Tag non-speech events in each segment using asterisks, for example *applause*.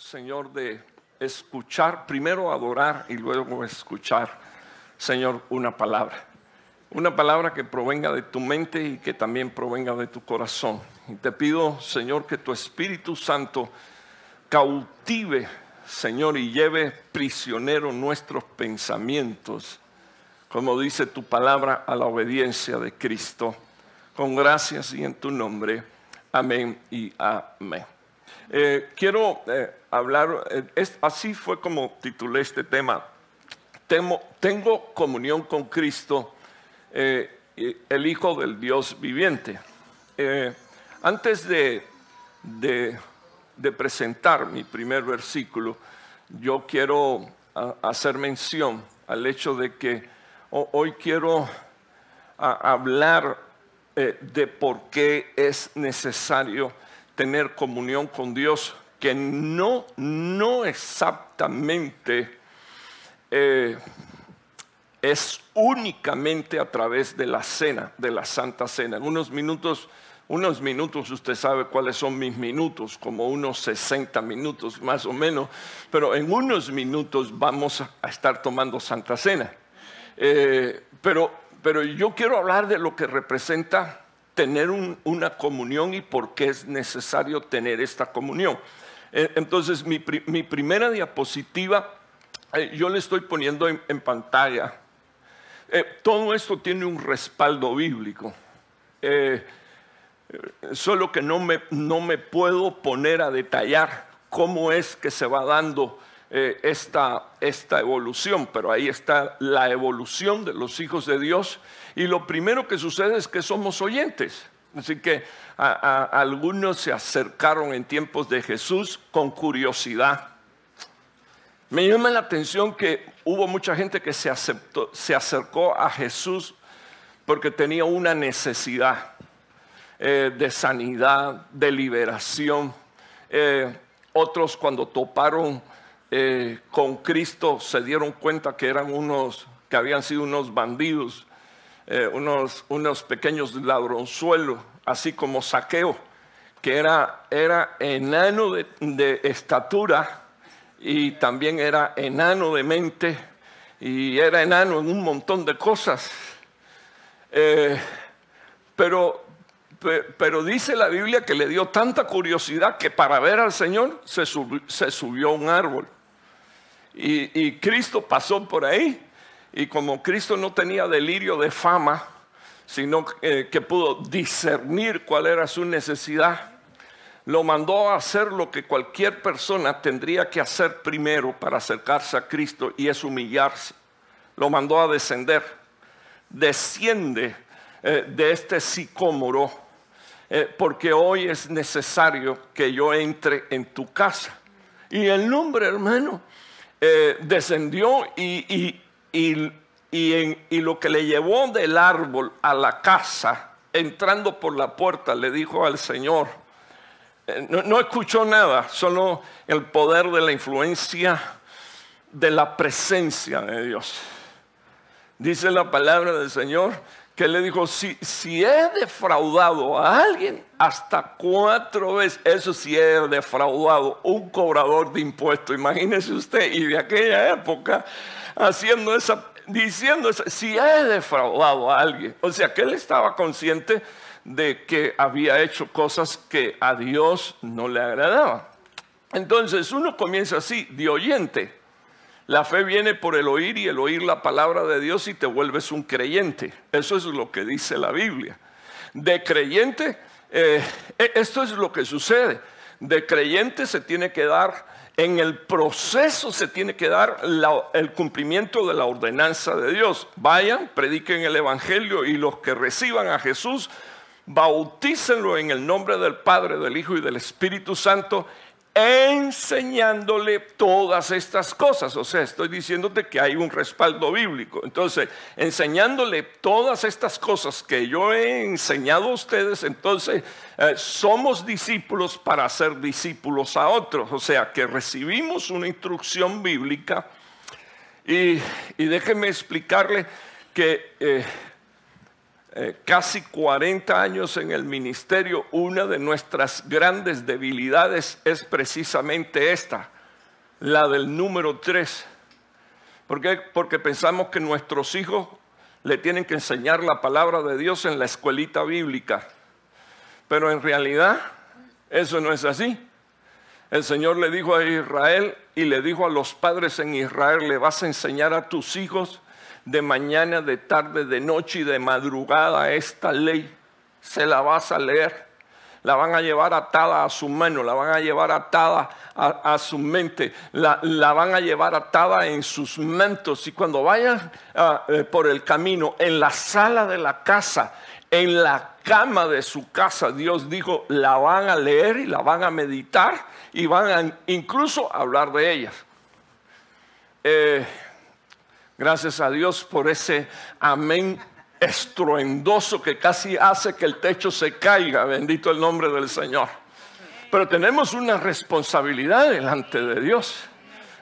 Señor, de escuchar, primero adorar y luego escuchar, Señor, una palabra. Una palabra que provenga de tu mente y que también provenga de tu corazón. Y te pido, Señor, que tu Espíritu Santo cautive, Señor, y lleve prisionero nuestros pensamientos, como dice tu palabra, a la obediencia de Cristo. Con gracias y en tu nombre. Amén y amén. Eh, quiero eh, hablar, eh, así fue como titulé este tema. tengo comunión con Cristo, el Hijo del Dios viviente. antes de, de, presentar mi primer versículo, yo quiero hacer mención al hecho de que hoy quiero hablar de por qué es necesario tener comunión con Dios, que no, no exactamente eh, es únicamente a través de la cena, de la Santa Cena. En unos minutos, unos minutos, usted sabe cuáles son mis minutos, como unos 60 minutos más o menos, pero en unos minutos vamos a estar tomando Santa Cena. Eh, pero, pero yo quiero hablar de lo que representa tener una comunión y por qué es necesario tener esta comunión. Eh, entonces, mi, primera diapositiva, eh, yo le estoy poniendo en, pantalla. Eh, todo esto tiene un respaldo bíblico. solo que no me, no me puedo poner a detallar cómo es que se va dando esta, esta evolución, pero ahí está la evolución de los hijos de Dios y lo primero que sucede es que somos oyentes. Así que algunos se acercaron en tiempos de Jesús con curiosidad. Me llama la atención que hubo mucha gente que se, acercó a Jesús porque tenía una necesidad eh, de sanidad, de liberación. Eh, otros cuando toparon eh, con Cristo se dieron cuenta que eran unos, que habían sido unos bandidos eh, unos, unos pequeños ladronzuelos, así como saqueo, que era, era enano de, estatura y también era enano de mente y era enano en un montón de cosas. Eh, pero, pero dice la Biblia que le dio tanta curiosidad que para ver al Señor se, subió a un árbol. Y, Cristo pasó por ahí y como Cristo no tenía delirio de fama, sino eh, que pudo discernir cuál era su necesidad, lo mandó a hacer lo que cualquier persona tendría que hacer primero para acercarse a Cristo y es humillarse. Lo mandó a descender. Desciende eh, de este sicómoro, eh, porque hoy es necesario que yo entre en tu casa. Y el nombre, hermano, descendió y y, lo que le llevó del árbol a la casa, entrando por la puerta, le dijo al Señor, eh, no, escuchó nada, solo el poder de la influencia de la presencia de Dios. Dice la palabra del Señor que le dijo, si, si he defraudado a alguien hasta cuatro veces, eso sí he defraudado un cobrador de impuestos, imagínese usted, y de aquella época haciendo esa, diciendo si he defraudado a alguien. O sea que él estaba consciente de que había hecho cosas que a Dios no le agradaban. Entonces uno comienza así, de oyente. La fe viene por el oír y el oír la palabra de Dios y te vuelves un creyente. Eso es lo que dice la Biblia. De creyente, eh, e, esto es lo que sucede. De creyente se tiene que dar en el proceso se tiene que dar el cumplimiento de la ordenanza de Dios. Vayan, prediquen el Evangelio y los que reciban a Jesús, bautícenlo en el nombre del Padre, del Hijo y del Espíritu Santo enseñándole todas estas cosas. O sea, estoy diciéndote que hay un respaldo bíblico. Entonces, enseñándole todas estas cosas que yo he enseñado a ustedes, entonces eh, somos discípulos para ser discípulos a otros. O sea, que recibimos una instrucción bíblica y, déjenme explicarle que... Eh, eh, casi 40 años en el ministerio, una de nuestras grandes debilidades es precisamente esta, la del número 3. ¿Por qué? Porque pensamos que nuestros hijos le tienen que enseñar la palabra de Dios en la escuelita bíblica. Pero en realidad eso no es así. El Señor le dijo a Israel y le dijo a los padres en Israel, le vas a enseñar a tus hijos de mañana, de tarde, de noche y de madrugada esta ley. Se la vas a leer. La van a llevar atada a su mano, la van a llevar atada a, su mente, la, van a llevar atada en sus mantos. Y cuando vayan ah, eh, por el camino, en la sala de la casa, en la cama de su casa, Dios dijo, la van a leer y la van a meditar y van a incluso hablar de ellas. Eh, gracias a Dios por ese amén estruendoso que casi hace que el techo se caiga, bendito el nombre del Señor. Pero tenemos una responsabilidad delante de Dios.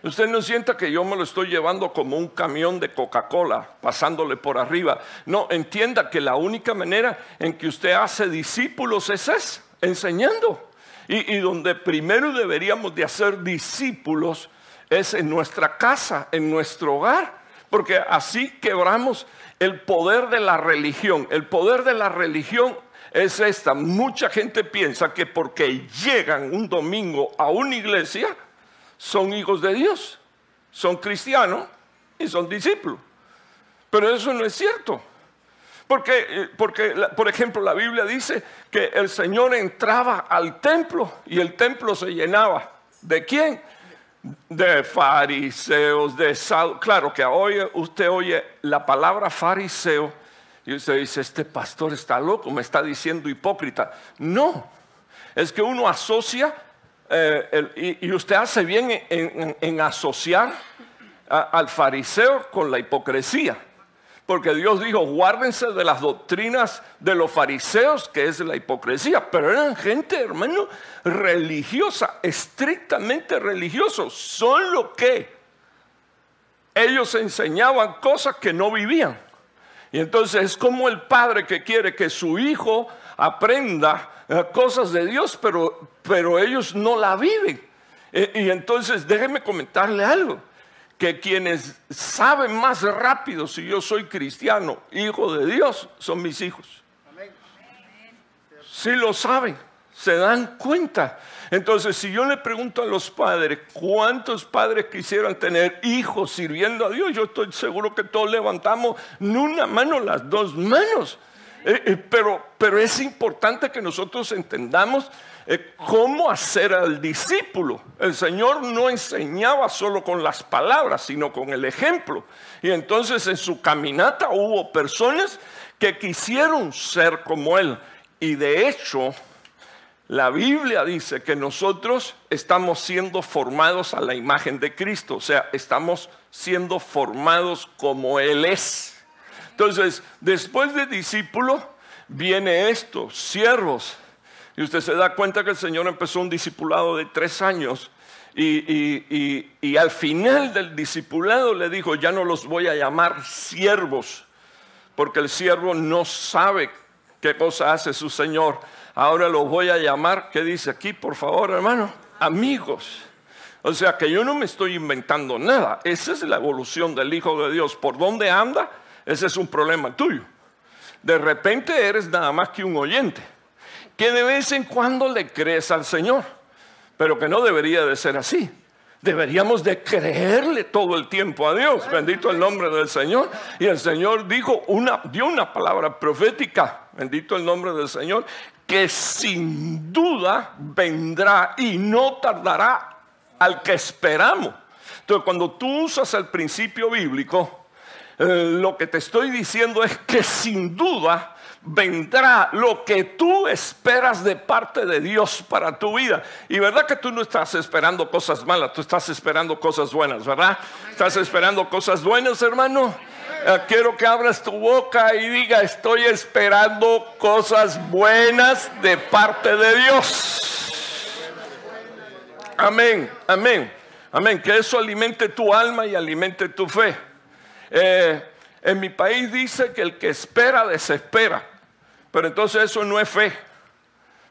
Usted no sienta que yo me lo estoy llevando como un camión de Coca-Cola, pasándole por arriba. No, entienda que la única manera en que usted hace discípulos es enseñando. Y, y donde primero deberíamos de hacer discípulos es en nuestra casa, en nuestro hogar, porque así quebramos el poder de la religión. El poder de la religión es esta. Mucha gente piensa que porque llegan un domingo a una iglesia, son hijos de Dios, son cristianos y son discípulos. Pero eso no es cierto. Porque, eh, porque, por ejemplo, la Biblia dice que el Señor entraba al templo y el templo se llenaba. ¿De quién? De fariseos, de sal. Claro que hoy usted oye la palabra fariseo y usted dice, este pastor está loco, me está diciendo hipócrita. No, es que uno asocia eh, y, usted hace bien en, asociar al fariseo con la hipocresía. Porque Dios dijo, guárdense de las doctrinas de los fariseos, que es la hipocresía. Pero eran gente, hermano, religiosa, estrictamente religiosos. Solo que ellos enseñaban cosas que no vivían. Y entonces es como el padre que quiere que su hijo aprenda eh, cosas de Dios, pero, pero ellos no la viven. Eh, y entonces déjeme comentarle algo, que quienes saben más rápido si yo soy cristiano, hijo de Dios, son mis hijos. Si lo saben, se dan cuenta. Entonces, si yo le pregunto a los padres, ¿cuántos padres quisieran tener hijos sirviendo a Dios? Yo estoy seguro que todos levantamos no una mano, las dos manos. Eh, eh, pero, pero es importante que nosotros entendamos eh, cómo hacer al discípulo. El Señor no enseñaba solo con las palabras, sino con el ejemplo. Y entonces en su caminata hubo personas que quisieron ser como Él. Y de hecho, la Biblia dice que nosotros estamos siendo formados a la imagen de Cristo, o sea, estamos siendo formados como Él es. Entonces, después de discípulo, viene esto, siervos. Y usted se da cuenta que el Señor empezó un discipulado de tres años. Y, al final del discipulado le dijo, ya no los voy a llamar siervos, porque el siervo no sabe qué cosa hace su Señor. Ahora los voy a llamar, ¿qué dice aquí, por favor, hermano? Amigos. O sea que yo no me estoy inventando nada. Esa es la evolución del Hijo de Dios. ¿Por dónde anda? Ese es un problema tuyo. De repente eres nada más que un oyente, que de vez en cuando le crees al Señor, pero que no debería de ser así. Deberíamos de creerle todo el tiempo a Dios. Bendito el nombre del Señor. Y el Señor dijo una, dio una palabra profética. Bendito el nombre del Señor. Que sin duda vendrá y no tardará al que esperamos. Entonces, cuando tú usas el principio bíblico, eh, lo que te estoy diciendo es que sin duda vendrá lo que tú esperas de parte de Dios para tu vida. Y verdad que tú no estás esperando cosas malas, tú estás esperando cosas buenas, ¿verdad? ¿Estás esperando cosas buenas, hermano? Eh, quiero que abras tu boca y diga, estoy esperando cosas buenas de parte de Dios. Amén, amén, amén. Que eso alimente tu alma y alimente tu fe. Eh, En mi país dice que el que espera desespera, pero entonces eso no es fe,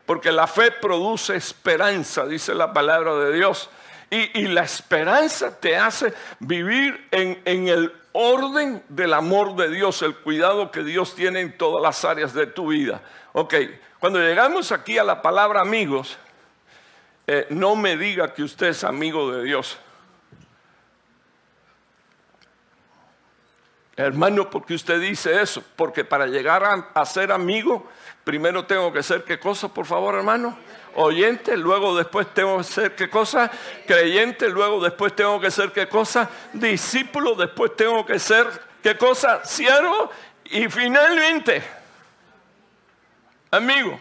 porque la fe produce esperanza, dice la palabra de Dios. Y, la esperanza te hace vivir en, en el orden del amor de Dios, el cuidado que Dios tiene en todas las áreas de tu vida. Ok, cuando llegamos aquí a la palabra amigos, eh, no me diga que usted es amigo de Dios. Hermano, ¿por qué usted dice eso? Porque para llegar a, a, ser amigo, primero tengo que ser qué cosa, por favor, hermano. Oyente, luego después tengo que ser qué cosa, creyente, luego después tengo que ser qué cosa, discípulo, después tengo que ser qué cosa, siervo y finalmente amigo.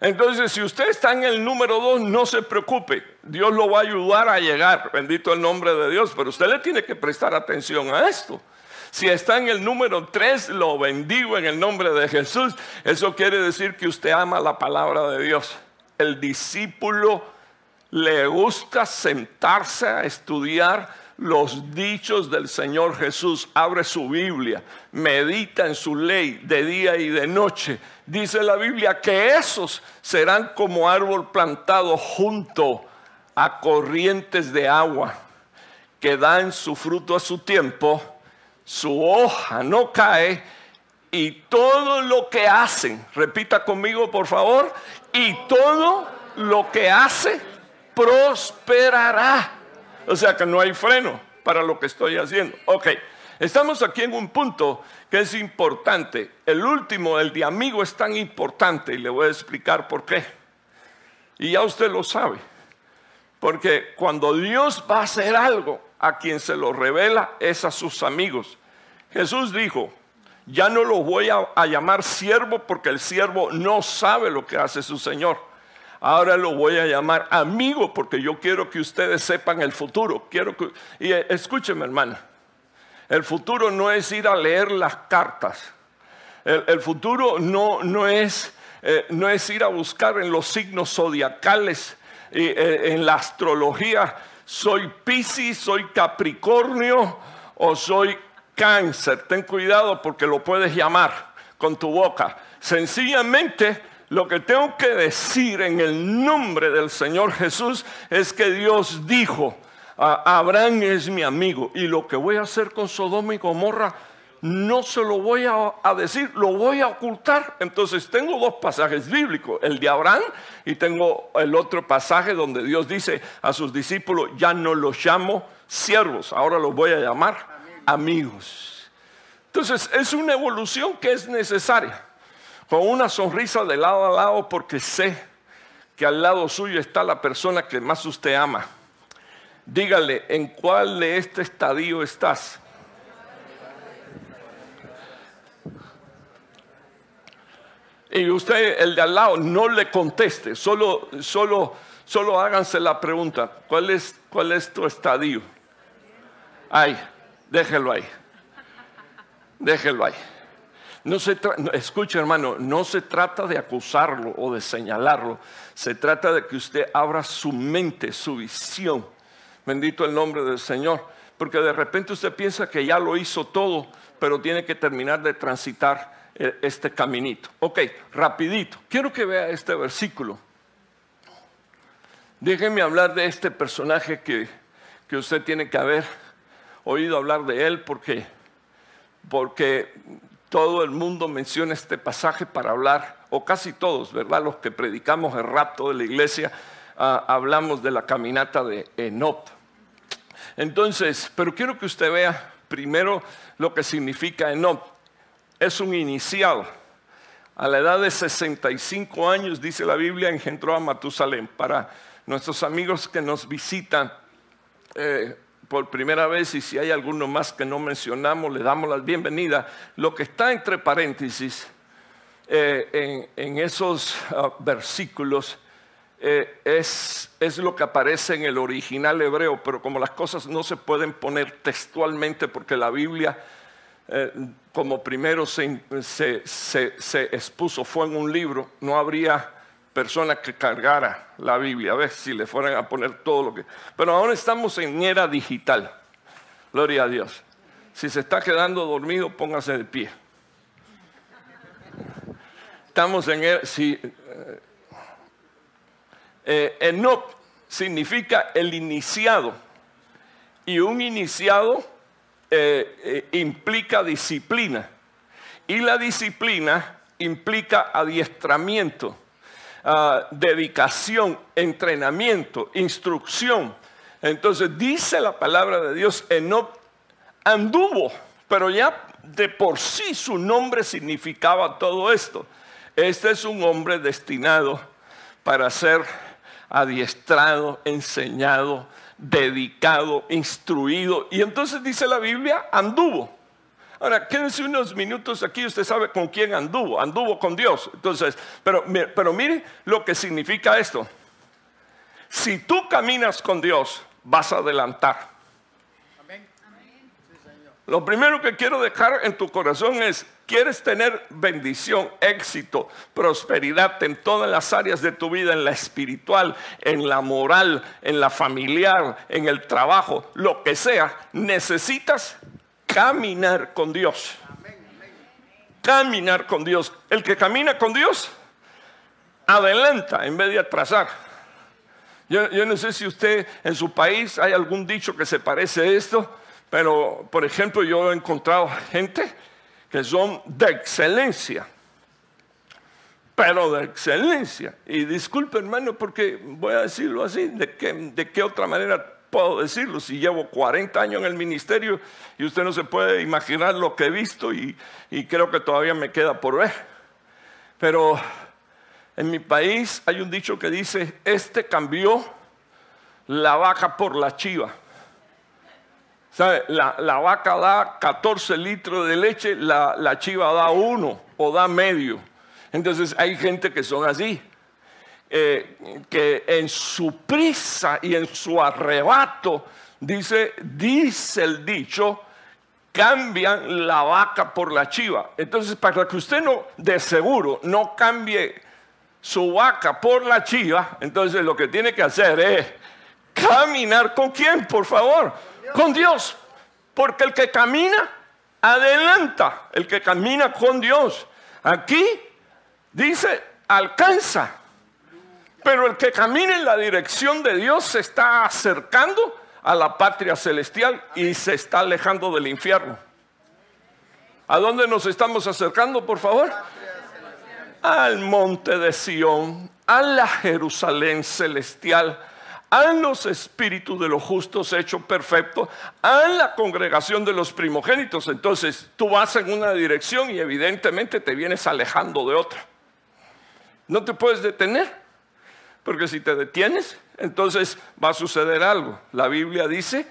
Entonces, si usted está en el número dos, no se preocupe. Dios lo va a ayudar a llegar. Bendito el nombre de Dios. Pero usted le tiene que prestar atención a esto. Si está en el número tres, lo bendigo en el nombre de Jesús. Eso quiere decir que usted ama la palabra de Dios. El discípulo le gusta sentarse a estudiar los dichos del Señor Jesús, abre su Biblia, medita en su ley de día y de noche. Dice la Biblia que esos serán como árbol plantado junto a corrientes de agua, que dan su fruto a su tiempo, su hoja no cae y todo lo que hacen, repita conmigo por favor, y todo lo que hace prosperará. O sea que no hay freno para lo que estoy haciendo. Ok, estamos aquí en un punto que es importante. El último, el de amigo, es tan importante y le voy a explicar por qué. Y ya usted lo sabe. Porque cuando Dios va a hacer algo, a quien se lo revela es a sus amigos. Jesús dijo, ya no lo voy a, a llamar siervo porque el siervo no sabe lo que hace su Señor Ahora lo voy a llamar amigo porque yo quiero que ustedes sepan el futuro. Quiero que, y eh, escúcheme, hermana. El futuro no es ir a leer las cartas. El, futuro no, no, es, eh, no es ir a buscar en los signos zodiacales, eh, en la astrología. Soy Piscis, soy Capricornio o soy Cáncer. Ten cuidado porque lo puedes llamar con tu boca. Sencillamente lo que tengo que decir en el nombre del Señor Jesús es que Dios dijo, Abraham es mi amigo y lo que voy a hacer con Sodoma y Gomorra no se lo voy a, decir, lo voy a ocultar. Entonces tengo dos pasajes bíblicos, el de Abraham y tengo el otro pasaje donde Dios dice a sus discípulos, ya no los llamo siervos, ahora los voy a llamar amigos. Entonces es una evolución que es necesaria con una sonrisa de lado a lado porque sé que al lado suyo está la persona que más usted ama. Dígale, ¿en cuál de este estadio estás? Y usted, el de al lado, no le conteste, solo, solo, solo háganse la pregunta, ¿cuál es, cuál es tu estadio? Ay, déjelo ahí, déjelo ahí. No se escucha hermano, no se trata de acusarlo o de señalarlo, se trata de que usted abra su mente, su visión. Bendito el nombre del Señor, porque de repente usted piensa que ya lo hizo todo, pero tiene que terminar de transitar eh, este caminito. Ok, rapidito, quiero que vea este versículo. Déjeme hablar de este personaje que, que usted tiene que haber oído hablar de él porque, porque todo el mundo menciona este pasaje para hablar, o casi todos, ¿verdad? Los que predicamos el rapto de la iglesia, ah, hablamos de la caminata de Enop. Entonces, pero quiero que usted vea primero lo que significa Enop. Es un inicial. A la edad de 65 años, dice la Biblia, engendró a Matusalén. Para nuestros amigos que nos visitan, eh, por primera vez y si hay alguno más que no mencionamos, le damos la bienvenida. Lo que está entre paréntesis eh, en, esos ah, versículos eh, es, lo que aparece en el original hebreo, pero como las cosas no se pueden poner textualmente porque la Biblia, eh, como primero se, se expuso, fue en un libro, no habría persona que cargara la Biblia, a ver si le fueran a poner todo lo que... Pero ahora estamos en era digital, gloria a Dios. Si se está quedando dormido, póngase de pie. Estamos en el... Si, eh, eh significa el iniciado. Y un iniciado eh, eh, implica disciplina. Y la disciplina implica adiestramiento, ah, dedicación, entrenamiento, instrucción. Entonces dice la palabra de Dios, Enoch anduvo, pero ya de por sí su nombre significaba todo esto. Este es un hombre destinado para ser adiestrado, enseñado, dedicado, instruido. Y entonces dice la Biblia, anduvo. Ahora, quédense unos minutos aquí, usted sabe con quién anduvo, anduvo con Dios. Entonces, pero, pero mire lo que significa esto. Si tú caminas con Dios, vas a adelantar. Lo primero que quiero dejar en tu corazón es, ¿quieres tener bendición, éxito, prosperidad en todas las áreas de tu vida, en la espiritual, en la moral, en la familiar, en el trabajo, lo que sea? Necesitas caminar con Dios. Caminar con Dios. El que camina con Dios, adelanta en vez de atrasar. Yo, no sé si usted en su país hay algún dicho que se parece a esto pero, por ejemplo, yo he encontrado gente que son de excelencia, pero de excelencia. Y disculpe, hermano, porque voy a decirlo así, ¿de qué, de qué otra manera puedo decirlo? Si llevo 40 años en el ministerio y usted no se puede imaginar lo que he visto y, creo que todavía me queda por ver. Pero en mi país hay un dicho que dice, este cambió la vaca por la chiva. La, vaca da 14 litros de leche, la, chiva da uno o da medio. Entonces hay gente que son así, eh, que en su prisa y en su arrebato, dice, dice el dicho, cambian la vaca por la chiva. Entonces, para que usted no, de seguro, no cambie su vaca por la chiva, entonces lo que tiene que hacer es caminar con quién, por favor con Dios. Porque el que camina, adelanta. El que camina con Dios. Aquí dice, alcanza. Pero el que camina en la dirección de Dios se está acercando a la patria celestial y se está alejando del infierno. ¿A dónde nos estamos acercando, por favor? Al monte de Sión, a la Jerusalén celestial a los espíritus de los justos hechos perfectos, a la congregación de los primogénitos. Entonces tú vas en una dirección y evidentemente te vienes alejando de otra. No te puedes detener, porque si te detienes, entonces va a suceder algo. La Biblia dice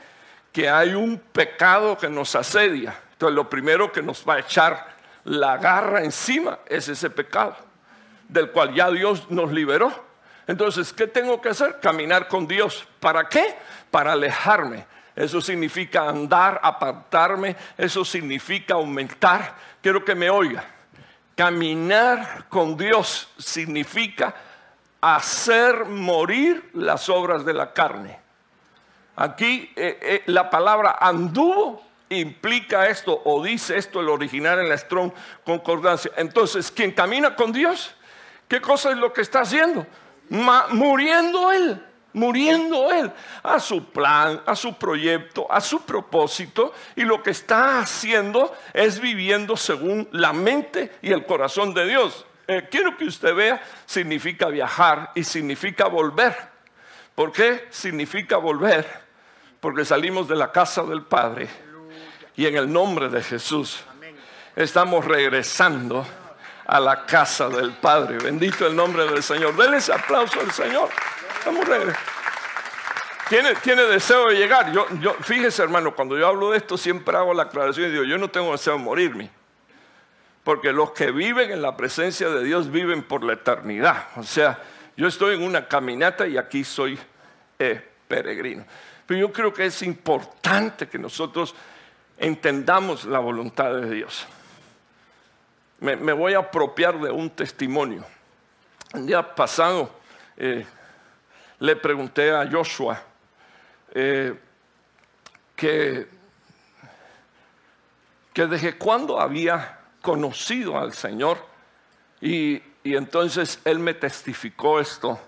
que hay un pecado que nos asedia. Entonces lo primero que nos va a echar la garra encima es ese pecado, del cual ya Dios nos liberó. Entonces, ¿qué tengo que hacer? Caminar con Dios. ¿Para qué? Para alejarme. Eso significa andar, apartarme. Eso significa aumentar. Quiero que me oiga. Caminar con Dios significa hacer morir las obras de la carne. Aquí eh, eh, la palabra anduvo implica esto o dice esto el original en la Strong Concordancia. Entonces, quien camina con Dios, ¿qué cosa es lo que está haciendo? muriendo él, muriendo él a su plan, a su proyecto, a su propósito, y lo que está haciendo es viviendo según la mente y el corazón de Dios. Eh, quiero que usted vea, significa viajar y significa volver. ¿Por qué significa volver? Porque salimos de la casa del Padre y en el nombre de Jesús estamos regresando a la casa del Padre. Bendito el nombre del Señor. Denle ese aplauso al Señor. Vamos ¿Tiene, tiene deseo de llegar. Yo, yo, fíjese, hermano, cuando yo hablo de esto, siempre hago la aclaración y digo: Yo no tengo deseo de morirme. Porque los que viven en la presencia de Dios viven por la eternidad. O sea, yo estoy en una caminata y aquí soy eh, peregrino. Pero yo creo que es importante que nosotros entendamos la voluntad de Dios me, voy a apropiar de un testimonio. El día pasado eh, le pregunté a Joshua eh, que desde cuando había conocido al Señor y, entonces él me testificó esto.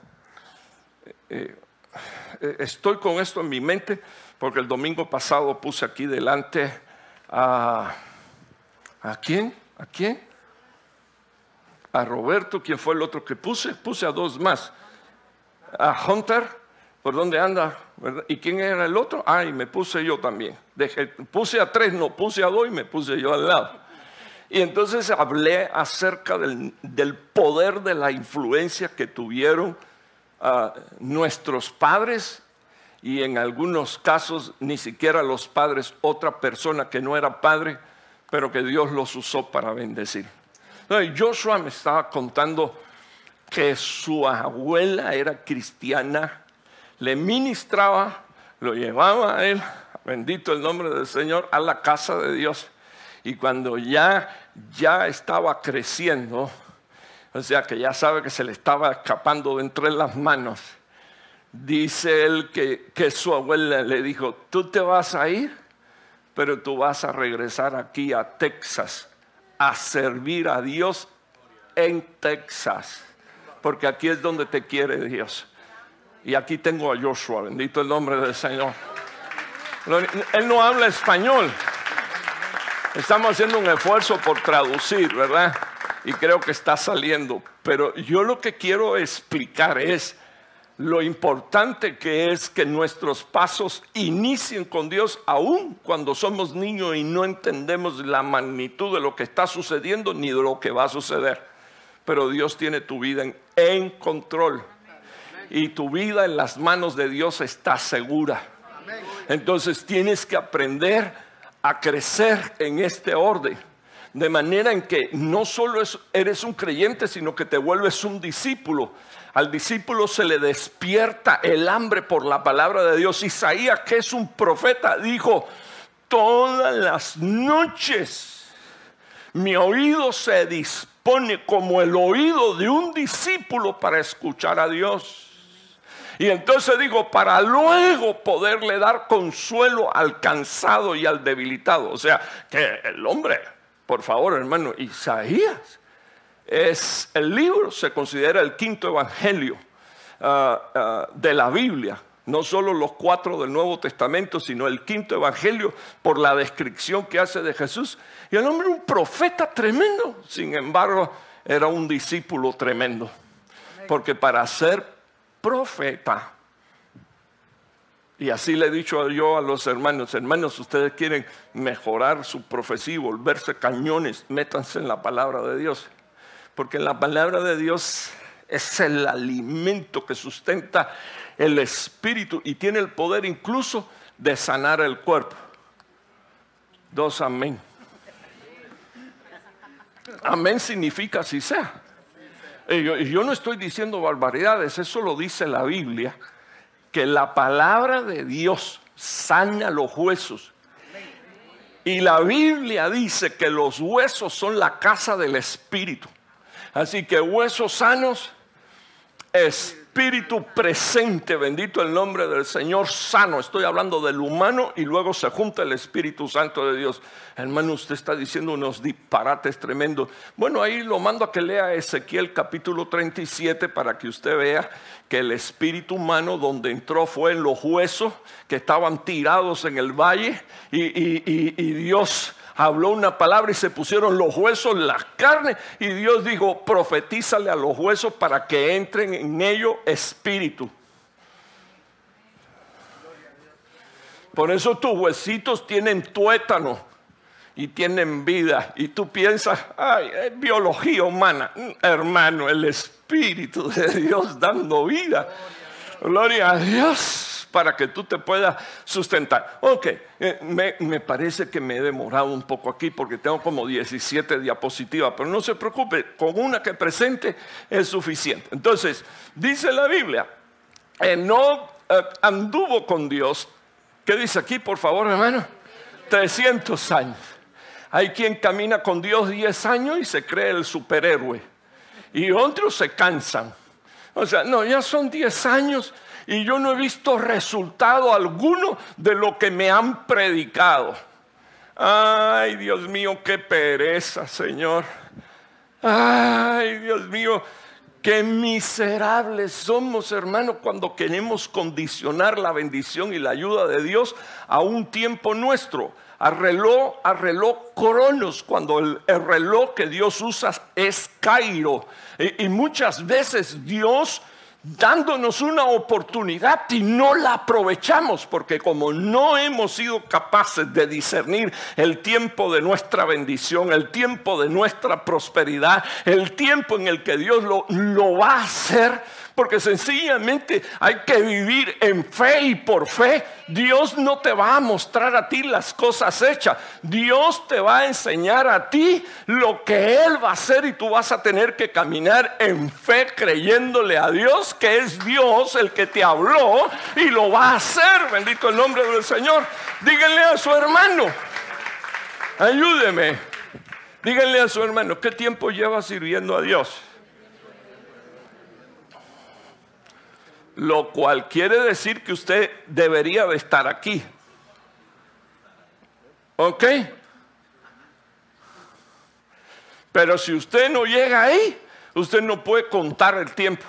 Eh, eh, estoy con esto en mi mente porque el domingo pasado puse aquí delante a... ¿A quién? ¿A quién? A Roberto, ¿quién fue el otro que puse? Puse a dos más. A Hunter, ¿por dónde anda? ¿Y quién era el otro? Ah, y me puse yo también. puse a tres, no, puse a dos y me puse yo al lado. Y entonces hablé acerca del, poder de la influencia que tuvieron ah, nuestros padres y en algunos casos ni siquiera los padres, otra persona que no era padre, pero que Dios los usó para bendecir. Joshua me estaba contando que su abuela era cristiana, le ministraba, lo llevaba a él, bendito el nombre del Señor, a la casa de Dios. Y cuando ya, ya estaba creciendo, o sea que ya sabe que se le estaba escapando de entre las manos, dice él que, que su abuela le dijo, tú te vas a ir, pero tú vas a regresar aquí a Texas a servir a Dios en Texas, porque aquí es donde te quiere Dios. Y aquí tengo a Joshua, bendito el nombre del Señor. Él no habla español. Estamos haciendo un esfuerzo por traducir, ¿verdad? Y creo que está saliendo. Pero yo lo que quiero explicar es lo importante que es que nuestros pasos inicien con Dios aún cuando somos niños y no entendemos la magnitud de lo que está sucediendo ni de lo que va a suceder. Pero Dios tiene tu vida en, control y tu vida en las manos de Dios está segura. Entonces tienes que aprender a crecer en este orden. De manera en que no solo eres un creyente, sino que te vuelves un discípulo al discípulo se le despierta el hambre por la palabra de Dios. Isaías, que es un profeta, dijo, todas las noches mi oído se dispone como el oído de un discípulo para escuchar a Dios. Y entonces digo, para luego poderle dar consuelo al cansado y al debilitado. O sea, que el hombre, por favor, hermano, Isaías es el libro, se considera el quinto evangelio ah, ah, de la Biblia. No solo los cuatro del Nuevo Testamento, sino el quinto evangelio por la descripción que hace de Jesús. Y el hombre un profeta tremendo, sin embargo, era un discípulo tremendo. Porque para ser profeta, y así le he dicho yo a los hermanos, hermanos, ustedes quieren mejorar su profecía volverse cañones, métanse en la palabra de Dios porque la palabra de Dios es el alimento que sustenta el espíritu y tiene el poder incluso de sanar el cuerpo. Dos amén. Amén significa así sea. Y yo, yo, no estoy diciendo barbaridades, eso lo dice la Biblia, que la palabra de Dios sana los huesos. Y la Biblia dice que los huesos son la casa del espíritu. Así que huesos sanos, espíritu presente, bendito el nombre del Señor sano. Estoy hablando del humano y luego se junta el Espíritu Santo de Dios. Hermano, usted está diciendo unos disparates tremendos. Bueno, ahí lo mando a que lea Ezequiel capítulo 37 para que usted vea que el espíritu humano donde entró fue en los huesos que estaban tirados en el valle y, y Dios habló una palabra y se pusieron los huesos, las carnes, y Dios dijo, profetízale a los huesos para que entren en ellos espíritu. Por eso tus huesitos tienen tuétano y tienen vida. Y tú piensas, ay, es biología humana. Mm, hermano, el Espíritu de Dios dando vida. Gloria a Dios para que tú te puedas sustentar. Ok, eh, me, parece que me he demorado un poco aquí porque tengo como 17 diapositivas, pero no se preocupe, con una que presente es suficiente. Entonces, dice la Biblia, no eh, anduvo con Dios. ¿Qué dice aquí, por favor, hermano? 300 años. Hay quien camina con Dios 10 años y se cree el superhéroe. Y otros se cansan. O sea, no, ya son 10 años y yo no he visto resultado alguno de lo que me han predicado. Ay, Dios mío, qué pereza, Señor. Ay, Dios mío, qué miserables somos, hermano, cuando queremos condicionar la bendición y la ayuda de Dios a un tiempo nuestro. A reloj, a reloj cronos, cuando el, reloj que Dios usa es Cairo. y muchas veces Dios dándonos una oportunidad y no la aprovechamos porque como no hemos sido capaces de discernir el tiempo de nuestra bendición, el tiempo de nuestra prosperidad, el tiempo en el que Dios lo, lo va a hacer, porque sencillamente hay que vivir en fe y por fe. Dios no te va a mostrar a ti las cosas hechas. Dios te va a enseñar a ti lo que Él va a hacer y tú vas a tener que caminar en fe creyéndole a Dios que es Dios el que te habló y lo va a hacer. Bendito el nombre del Señor. Díganle a su hermano. Ayúdeme. Díganle a su hermano, ¿qué tiempo lleva sirviendo a Dios? Lo cual quiere decir que usted debería de estar aquí. ¿Ok? Pero si usted no llega ahí, usted no puede contar el tiempo.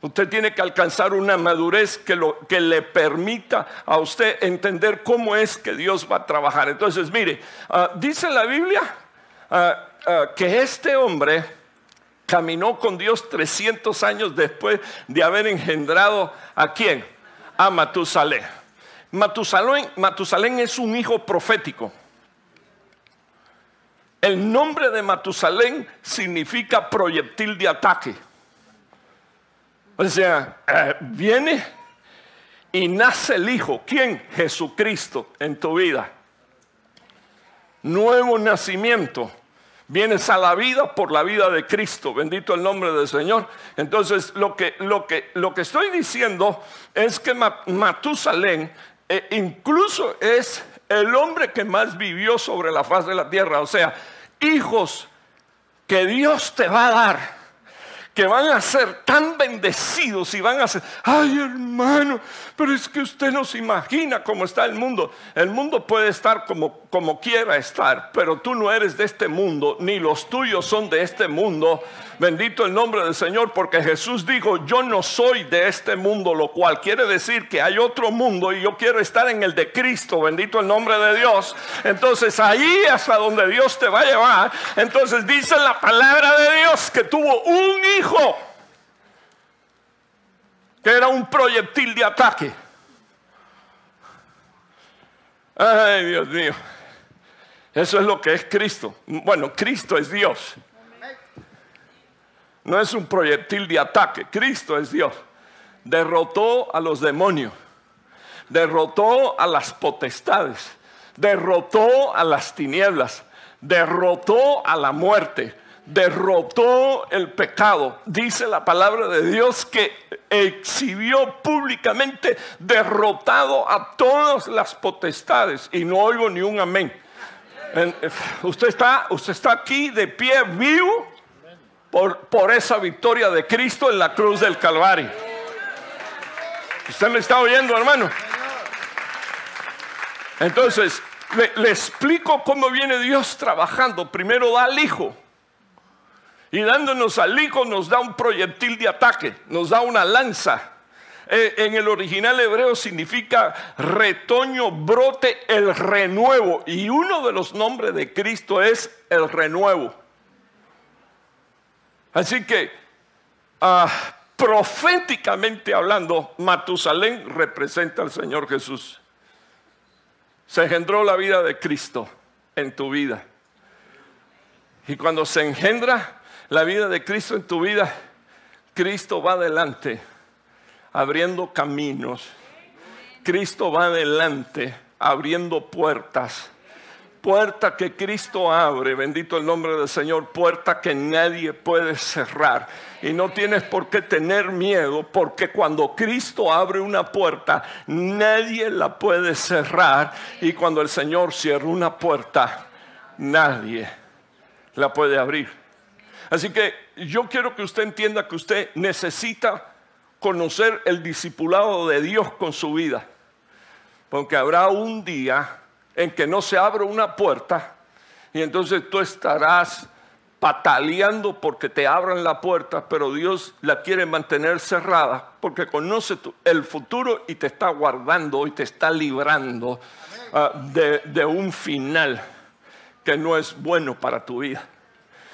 Usted tiene que alcanzar una madurez que, lo, que le permita a usted entender cómo es que Dios va a trabajar. Entonces, mire, ah, dice la Biblia ah, ah, que este hombre caminó con Dios 300 años después de haber engendrado a quién? A Matusalén. Matusalén, es un hijo profético. El nombre de Matusalén significa proyectil de ataque. O sea, eh, viene y nace el Hijo. ¿Quién? Jesucristo en tu vida. Nuevo nacimiento vienes a la vida por la vida de Cristo. Bendito el nombre del Señor. Entonces, lo que, lo que, lo que estoy diciendo es que Matusalén eh, incluso es el hombre que más vivió sobre la faz de la tierra. O sea, hijos que Dios te va a dar que van a ser tan bendecidos y van a ser, ay hermano, pero es que usted no se imagina cómo está el mundo. El mundo puede estar como, como quiera estar, pero tú no eres de este mundo, ni los tuyos son de este mundo. Bendito el nombre del Señor, porque Jesús dijo, yo no soy de este mundo, lo cual quiere decir que hay otro mundo y yo quiero estar en el de Cristo, bendito el nombre de Dios. Entonces ahí hasta donde Dios te va a llevar. Entonces dice la palabra de Dios que tuvo un hijo que era un proyectil de ataque. Ay, Dios mío. Eso es lo que es Cristo. Bueno, Cristo es Dios no es un proyectil de ataque, Cristo es Dios. Derrotó a los demonios, derrotó a las potestades, derrotó a las tinieblas, derrotó a la muerte, derrotó el pecado. Dice la palabra de Dios que exhibió públicamente derrotado a todas las potestades. Y no oigo ni un amén. Usted está, usted está aquí de pie vivo por, esa victoria de Cristo en la cruz del Calvario. ¿Usted me está oyendo, hermano? Entonces, le, le, explico cómo viene Dios trabajando. Primero da al Hijo. Y dándonos al Hijo nos da un proyectil de ataque, nos da una lanza. Eh, en el original hebreo significa retoño, brote, el renuevo. Y uno de los nombres de Cristo es el renuevo. Así que, ah, proféticamente hablando, Matusalén representa al Señor Jesús. Se engendró la vida de Cristo en tu vida. Y cuando se engendra la vida de Cristo en tu vida, Cristo va adelante, abriendo caminos. Cristo va adelante, abriendo puertas puerta que Cristo abre, bendito el nombre del Señor, puerta que nadie puede cerrar. Y no tienes por qué tener miedo, porque cuando Cristo abre una puerta, nadie la puede cerrar. Y cuando el Señor cierra una puerta, nadie la puede abrir. Así que yo quiero que usted entienda que usted necesita conocer el discipulado de Dios con su vida. Porque habrá un día en que no se abra una puerta y entonces tú estarás pataleando porque te abran la puerta, pero Dios la quiere mantener cerrada porque conoce el futuro y te está guardando y te está librando ah, de, de un final que no es bueno para tu vida.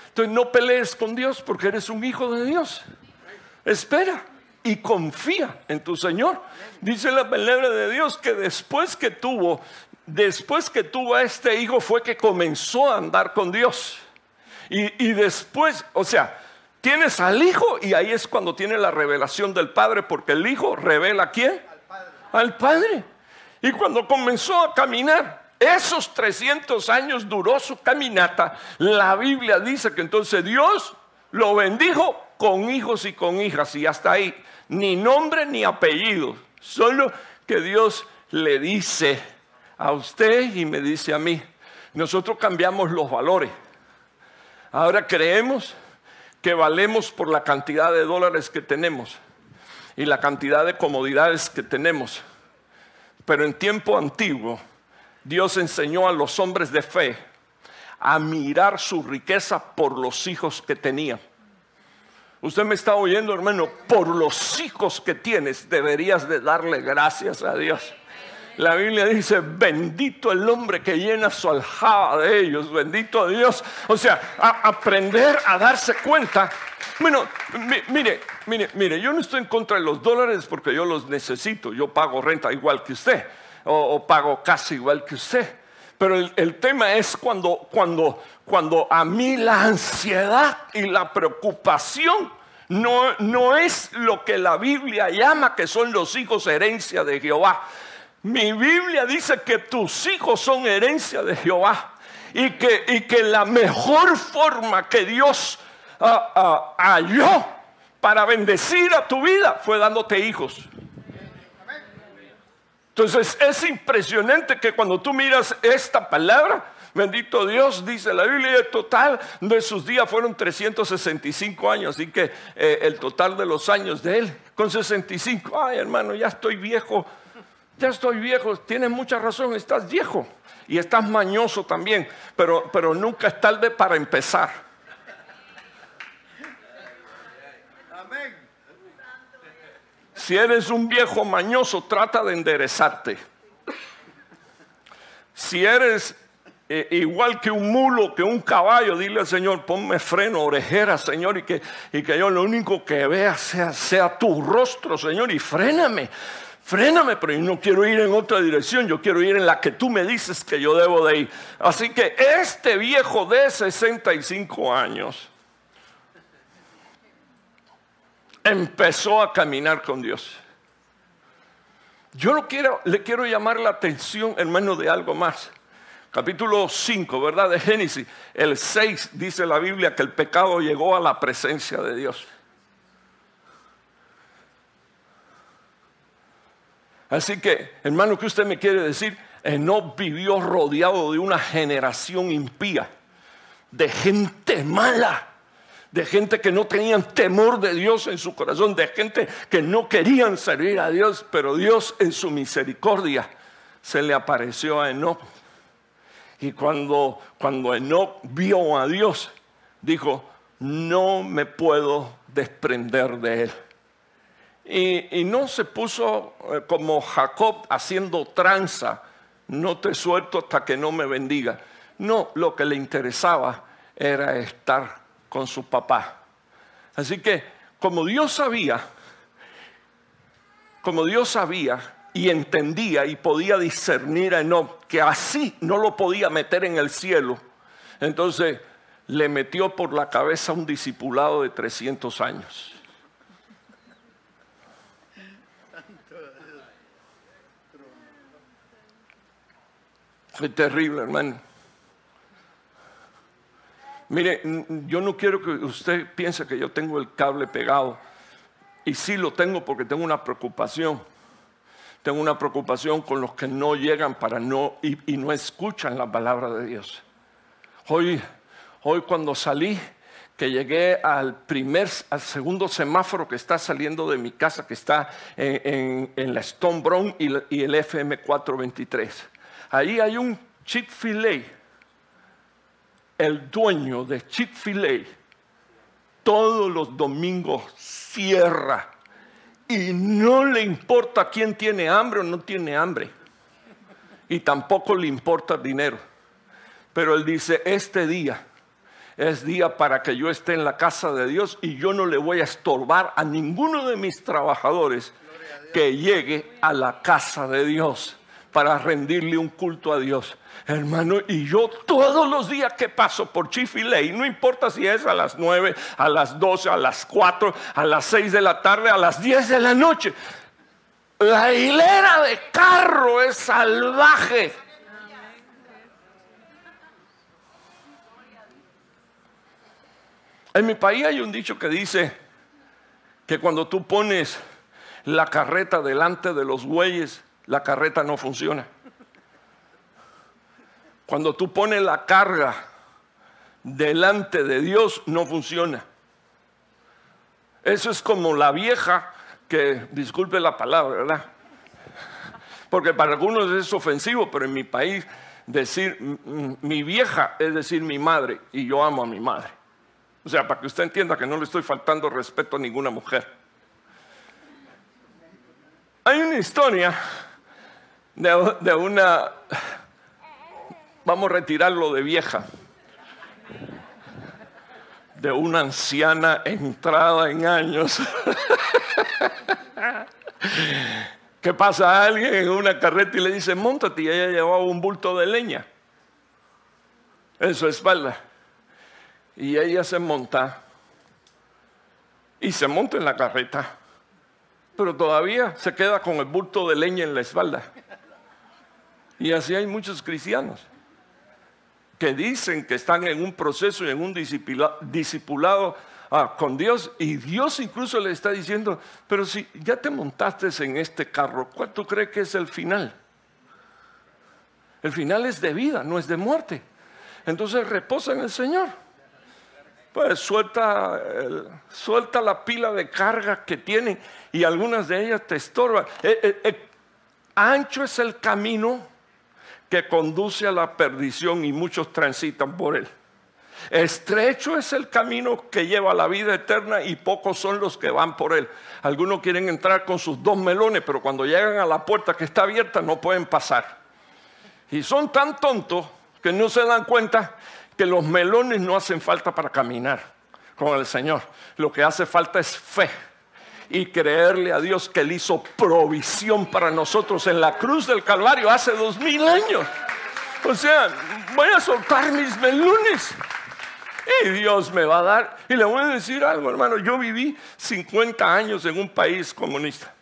Entonces no pelees con Dios porque eres un hijo de Dios. Espera y confía en tu Señor. Dice la palabra de Dios que después que tuvo, después que tuvo a este hijo fue que comenzó a andar con Dios. Y, después, o sea, tienes al hijo y ahí es cuando tiene la revelación del padre, porque el hijo revela a quién? Al padre. Al padre. Y cuando comenzó a caminar, esos 300 años duró su caminata, la Biblia dice que entonces Dios lo bendijo con hijos y con hijas y hasta ahí, ni nombre ni apellido, solo que Dios le dice a usted y me dice a mí, nosotros cambiamos los valores. Ahora creemos que valemos por la cantidad de dólares que tenemos y la cantidad de comodidades que tenemos. Pero en tiempo antiguo, Dios enseñó a los hombres de fe a mirar su riqueza por los hijos que tenían. Usted me está oyendo, hermano, por los hijos que tienes deberías de darle gracias a Dios. La Biblia dice, bendito el hombre que llena su aljaba de ellos, bendito Dios. O sea, aprender a darse cuenta. Bueno, mire, mire, mire, yo no estoy en contra de los dólares porque yo los necesito. Yo pago renta igual que usted, o, pago casi igual que usted. Pero el, tema es cuando, cuando, cuando a mí la ansiedad y la preocupación no, no es lo que la Biblia llama que son los hijos herencia de Jehová mi Biblia dice que tus hijos son herencia de Jehová y que, y que la mejor forma que Dios ah, ah, halló para bendecir a tu vida fue dándote hijos. Entonces es impresionante que cuando tú miras esta palabra, bendito Dios, dice la Biblia, el total de sus días fueron 365 años, así que eh, el total de los años de él, con 65, ay hermano, ya estoy viejo ya estoy viejo, tienes mucha razón, estás viejo y estás mañoso también, pero, pero nunca es tarde para empezar. Si eres un viejo mañoso, trata de enderezarte. Si eres eh, igual que un mulo, que un caballo, dile al Señor, ponme freno, orejera, Señor, y que, y que yo lo único que vea sea, sea tu rostro, Señor, y fréname fréname, pero yo no quiero ir en otra dirección, yo quiero ir en la que tú me dices que yo debo de ir. Así que este viejo de 65 años empezó a caminar con Dios. Yo no quiero, le quiero llamar la atención, hermano, de algo más. Capítulo 5, ¿verdad? De Génesis. El 6 dice la Biblia que el pecado llegó a la presencia de Dios. Así que, hermano, ¿qué usted me quiere decir? Enoch vivió rodeado de una generación impía, de gente mala, de gente que no tenían temor de Dios en su corazón, de gente que no querían servir a Dios, pero Dios en su misericordia se le apareció a Enoch. Y cuando, cuando Enoch vio a Dios, dijo, no me puedo desprender de él. Y, no se puso eh, como Jacob haciendo tranza, no te suelto hasta que no me bendiga. No, lo que le interesaba era estar con su papá. Así que como Dios sabía, como Dios sabía y entendía y podía discernir a Enoch que así no lo podía meter en el cielo, entonces le metió por la cabeza un discipulado de 300 años. Fue terrible, hermano. Mire, yo no quiero que usted piense que yo tengo el cable pegado. Y sí lo tengo porque tengo una preocupación. Tengo una preocupación con los que no llegan para no y, no escuchan la palabra de Dios. Hoy, hoy cuando salí, que llegué al primer, al segundo semáforo que está saliendo de mi casa, que está en, la Stone Brown y, y el FM 423. Ahí hay un Chick-fil-A. El dueño de Chick-fil-A todos los domingos cierra y no le importa quién tiene hambre o no tiene hambre. Y tampoco le importa el dinero. Pero él dice, este día es día para que yo esté en la casa de Dios y yo no le voy a estorbar a ninguno de mis trabajadores que llegue a la casa de Dios para rendirle un culto a Dios. Hermano, y yo todos los días que paso por Chifiley, no importa si es a las 9, a las 12, a las 4, a las 6 de la tarde, a las 10 de la noche, la hilera de carro es salvaje. En mi país hay un dicho que dice que cuando tú pones la carreta delante de los bueyes, la carreta no funciona. Cuando tú pones la carga delante de Dios, no funciona. Eso es como la vieja que, disculpe la palabra, ¿verdad? Porque para algunos es ofensivo, pero en mi país decir mi vieja es decir mi madre y yo amo a mi madre. O sea, para que usted entienda que no le estoy faltando respeto a ninguna mujer. Hay una historia de, una Vamos a retirarlo de vieja. De una anciana entrada en años. *laughs* ¿Qué pasa a alguien en una carreta y le dice, montate? Y ella llevaba un bulto de leña en su espalda. Y ella se monta y se monta en la carreta, pero todavía se queda con el bulto de leña en la espalda. Y así hay muchos cristianos que dicen que están en un proceso y en un discipulado ah, con Dios y Dios incluso le está diciendo, pero si ya te montaste en este carro, ¿cuál tú crees que es el final? El final es de vida, no es de muerte. Entonces reposa en el Señor. Pues suelta, suelta la pila de carga que tienen y algunas de ellas te estorban. Eh, eh, eh, ancho es el camino que conduce a la perdición y muchos transitan por él. Estrecho es el camino que lleva a la vida eterna y pocos son los que van por él. Algunos quieren entrar con sus dos melones, pero cuando llegan a la puerta que está abierta no pueden pasar. Y son tan tontos que no se dan cuenta que los melones no hacen falta para caminar con el Señor. Lo que hace falta es fe y creerle a Dios que Él hizo provisión para nosotros en la cruz del Calvario hace dos mil años. O sea, voy a soltar mis melones y Dios me va a dar. Y le voy a decir algo, hermano, yo viví 50 años en un país comunista.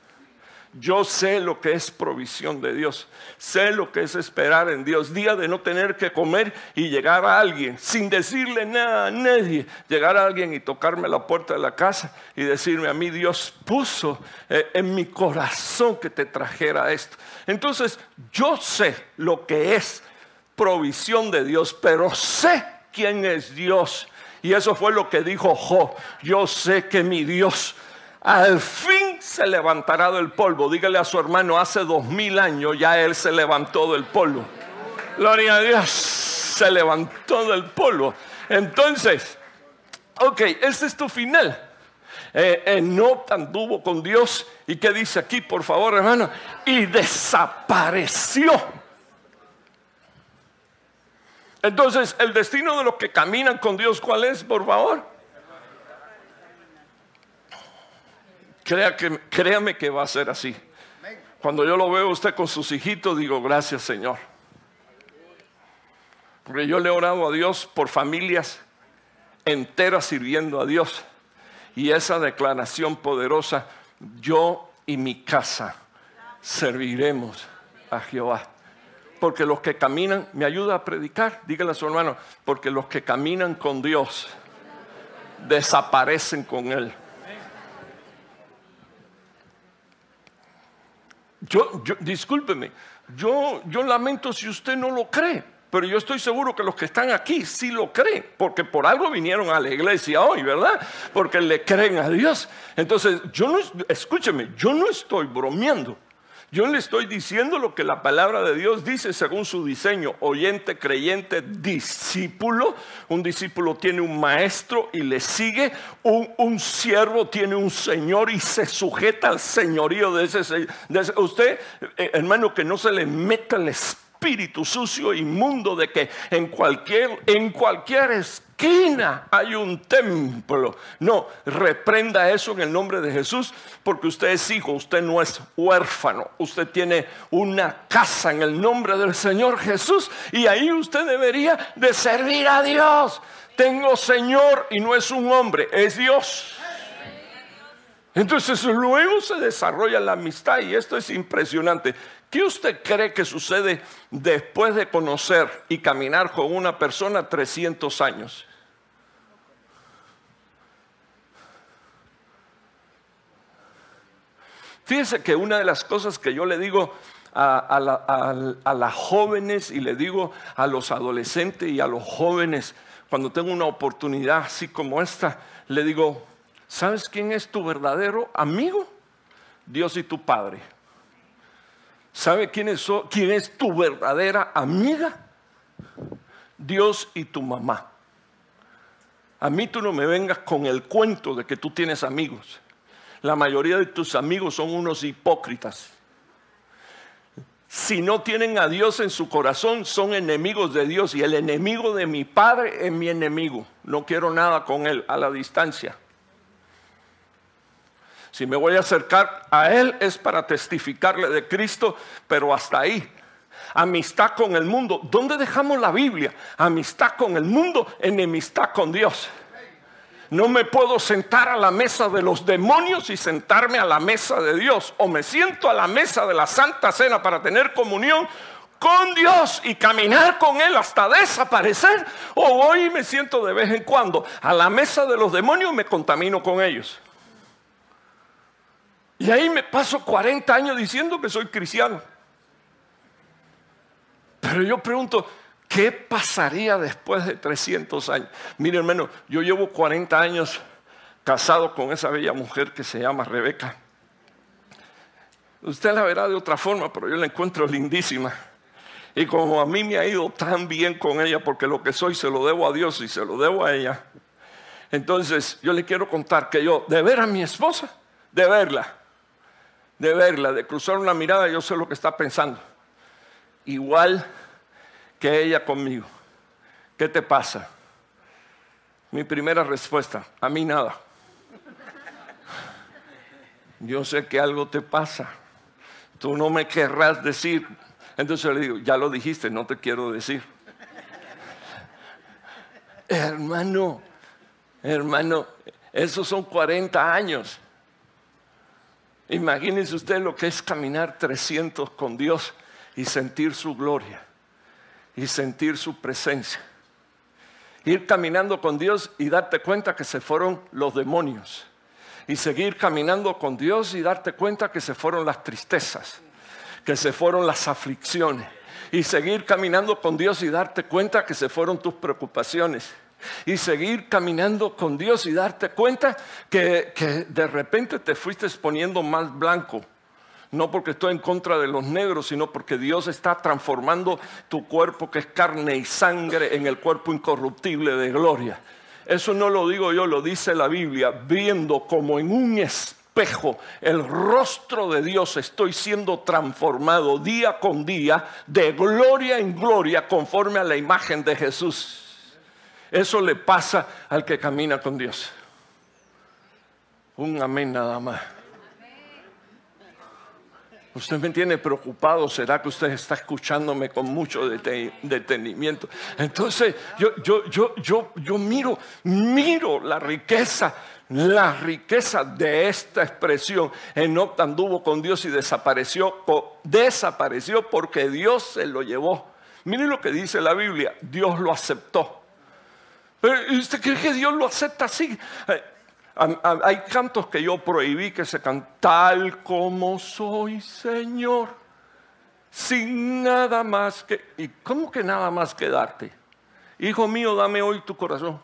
Yo sé lo que es provisión de Dios, sé lo que es esperar en Dios, día de no tener que comer y llegar a alguien sin decirle nada a nadie, llegar a alguien y tocarme la puerta de la casa y decirme a mí Dios puso eh, en mi corazón que te trajera esto. Entonces yo sé lo que es provisión de Dios, pero sé quién es Dios. Y eso fue lo que dijo Job. Yo sé que mi Dios al fin se levantará del polvo. Dígale a su hermano, hace dos mil años ya él se levantó del polvo. Gloria a Dios, se levantó del polvo. Entonces, ok, ese es tu final. Eh, Enoch anduvo con Dios. ¿Y qué dice aquí, por favor, hermano? Y desapareció. Entonces, el destino de los que caminan con Dios, ¿cuál es, por favor? Que, créame que va a ser así. Cuando yo lo veo usted con sus hijitos, digo, gracias Señor. Porque yo le he orado a Dios por familias enteras sirviendo a Dios. Y esa declaración poderosa, yo y mi casa serviremos a Jehová. Porque los que caminan, me ayuda a predicar, dígale a su hermano, porque los que caminan con Dios desaparecen con Él. Yo, discúlpeme, yo, yo lamento si usted no lo cree, pero yo estoy seguro que los que están aquí sí lo creen, porque por algo vinieron a la iglesia hoy, ¿verdad? Porque le creen a Dios. Entonces, yo no, escúcheme, yo no estoy bromeando. Yo le estoy diciendo lo que la palabra de Dios dice según su diseño. Oyente, creyente, discípulo. Un discípulo tiene un maestro y le sigue. Un, siervo tiene un señor y se sujeta al señorío de ese, Usted, eh, hermano, que no se le meta el espíritu sucio, inmundo, de que en cualquier, en cualquier esquina hay un templo. No, reprenda eso en el nombre de Jesús, porque usted es hijo, usted no es huérfano, usted tiene una casa en el nombre del Señor Jesús y ahí usted debería de servir a Dios. Tengo Señor y no es un hombre, es Dios. Entonces luego se desarrolla la amistad y esto es impresionante. ¿Qué usted cree que sucede después de conocer y caminar con una persona 300 años? Fíjese que una de las cosas que yo le digo a, las jóvenes y le digo a los adolescentes y a los jóvenes, cuando tengo una oportunidad así como esta, le digo, ¿sabes quién es tu verdadero amigo? Dios y tu Padre. ¿Sabe quién es, quién es tu verdadera amiga? Dios y tu mamá. A mí tú no me vengas con el cuento de que tú tienes amigos. La mayoría de tus amigos son unos hipócritas. Si no tienen a Dios en su corazón, son enemigos de Dios. Y el enemigo de mi padre es mi enemigo. No quiero nada con él a la distancia. Si me voy a acercar a Él es para testificarle de Cristo, pero hasta ahí. Amistad con el mundo. ¿Dónde dejamos la Biblia? Amistad con el mundo, enemistad con Dios. No me puedo sentar a la mesa de los demonios y sentarme a la mesa de Dios. O me siento a la mesa de la Santa Cena para tener comunión con Dios y caminar con Él hasta desaparecer. O voy y me siento de vez en cuando a la mesa de los demonios y me contamino con ellos. Y ahí me paso 40 años diciendo que soy cristiano. Pero yo pregunto, ¿qué pasaría después de 300 años? Mire hermano, yo llevo 40 años casado con esa bella mujer que se llama Rebeca. Usted la verá de otra forma, pero yo la encuentro lindísima. Y como a mí me ha ido tan bien con ella, porque lo que soy se lo debo a Dios y se lo debo a ella, entonces yo le quiero contar que yo, de ver a mi esposa, de verla, de verla, de cruzar una mirada, yo sé lo que está pensando. Igual que ella conmigo. ¿Qué te pasa? Mi primera respuesta, a mí nada. Yo sé que algo te pasa. Tú no me querrás decir. Entonces le digo, ya lo dijiste, no te quiero decir. hermano, hermano, esos son 40 años. Imagínense usted lo que es caminar 300 con Dios y sentir su gloria y sentir su presencia. Ir caminando con Dios y darte cuenta que se fueron los demonios. Y seguir caminando con Dios y darte cuenta que se fueron las tristezas, que se fueron las aflicciones. Y seguir caminando con Dios y darte cuenta que se fueron tus preocupaciones y seguir caminando con Dios y darte cuenta que, de repente te fuiste poniendo más blanco. No porque estoy en contra de los negros, sino porque Dios está transformando tu cuerpo que es carne y sangre en el cuerpo incorruptible de gloria. Eso no lo digo yo, lo dice la Biblia, viendo como en un espejo el rostro de Dios estoy siendo transformado día con día de gloria en gloria conforme a la imagen de Jesús. Eso le pasa al que camina con Dios. Un amén nada más. Usted me tiene preocupado, ¿será que usted está escuchándome con mucho detenimiento? Entonces, yo, yo, yo, yo, yo miro, miro la riqueza, la riqueza de esta expresión. Enoch anduvo con Dios y desapareció, desapareció porque Dios se lo llevó. Mire lo que dice la Biblia, Dios lo aceptó. ¿Y usted cree que Dios lo acepta así? Eh, hay cantos que yo prohibí que se cantan tal como soy, Señor. sin nada más que... ¿Y cómo que nada más que darte? Hijo mío, dame hoy tu corazón.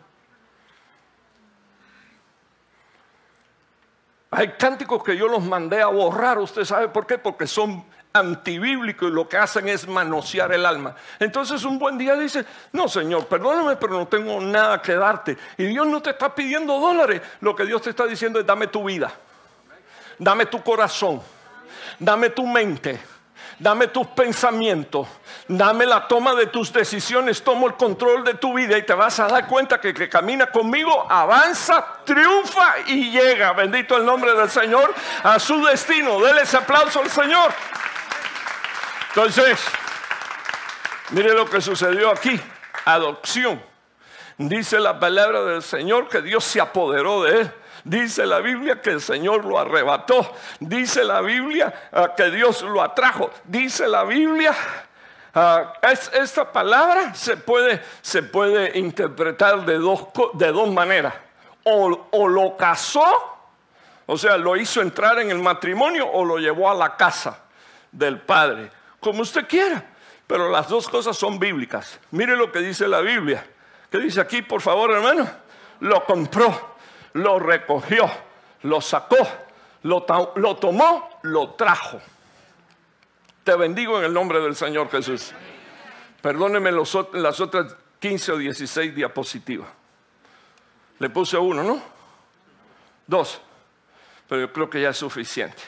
Hay cánticos que yo los mandé a borrar, ¿usted sabe por qué? Porque son antibíblicos y lo que hacen es manosear el alma. Entonces un buen día dice, no Señor, perdóname, pero no tengo nada que darte. Y Dios no te está pidiendo dólares, lo que Dios te está diciendo es dame tu vida, dame tu corazón, dame tu mente, dame tus pensamientos, dame la toma de tus decisiones, tomo el control de tu vida y te vas a dar cuenta que que camina conmigo avanza, triunfa y llega, bendito el nombre del Señor, a su destino. Dele ese aplauso al Señor. Entonces, mire lo que sucedió aquí, adopción. Dice la palabra del Señor que Dios se apoderó de él. Dice la Biblia que el Señor lo arrebató. Dice la Biblia ah, que Dios lo atrajo. Dice la Biblia ah, esta palabra se puede, se puede interpretar de dos, de dos maneras. O, o, lo casó, o sea, lo hizo entrar en el matrimonio o lo llevó a la casa del padre, como usted quiera. Pero las dos cosas son bíblicas. Mire lo que dice la Biblia. ¿Qué dice aquí, por favor, hermano? Lo compró lo recogió, lo sacó, lo, tomó, lo trajo. Te bendigo en el nombre del Señor Jesús. Perdóneme las otras 15 o 16 diapositivas. Le puse uno, ¿no? Dos. Pero yo creo que ya es suficiente.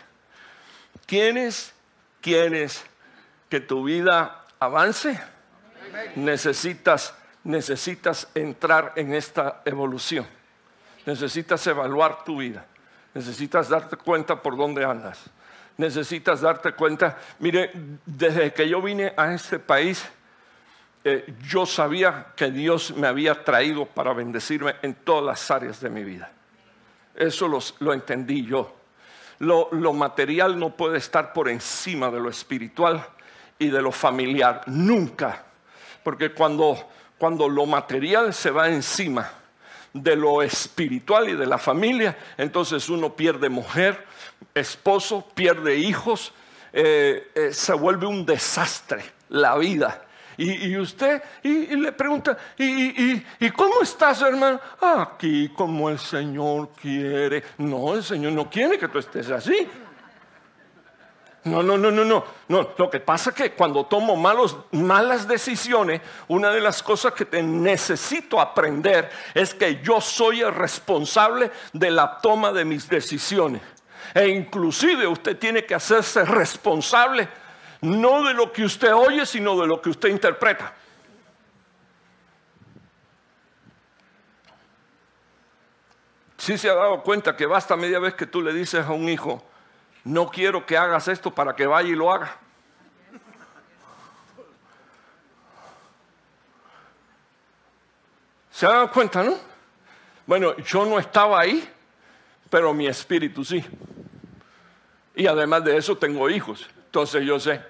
¿Quiénes quieres que tu vida avance? Necesitas, necesitas entrar en esta evolución. Necesitas evaluar tu vida. Necesitas darte cuenta por dónde andas. Necesitas darte cuenta. Mire, desde que yo vine a este país, eh, yo sabía que Dios me había traído para bendecirme en todas las áreas de mi vida. Eso lo entendí yo. Lo, lo material no puede estar por encima de lo espiritual y de lo familiar. Nunca. Porque cuando, cuando lo material se va encima, de lo espiritual y de la familia, entonces uno pierde mujer, esposo, pierde hijos, eh, eh, se vuelve un desastre la vida. Y, usted y, le pregunta, ¿y, ¿y, cómo estás, hermano? Aquí como el Señor quiere. No, el Señor no quiere que tú estés así. No, no, no, no, no. Lo que pasa es que cuando tomo malas decisiones, una de las cosas que te necesito aprender es que yo soy el responsable de la toma de mis decisiones. E inclusive usted tiene que hacerse responsable no de lo que usted oye, sino de lo que usted interpreta. Si se ha dado cuenta que basta media vez que tú le dices a un hijo, no quiero que hagas esto para que vaya y lo haga. ¿Se dan cuenta, no? Bueno, yo no estaba ahí, pero mi espíritu sí. Y además de eso tengo hijos. Entonces yo sé.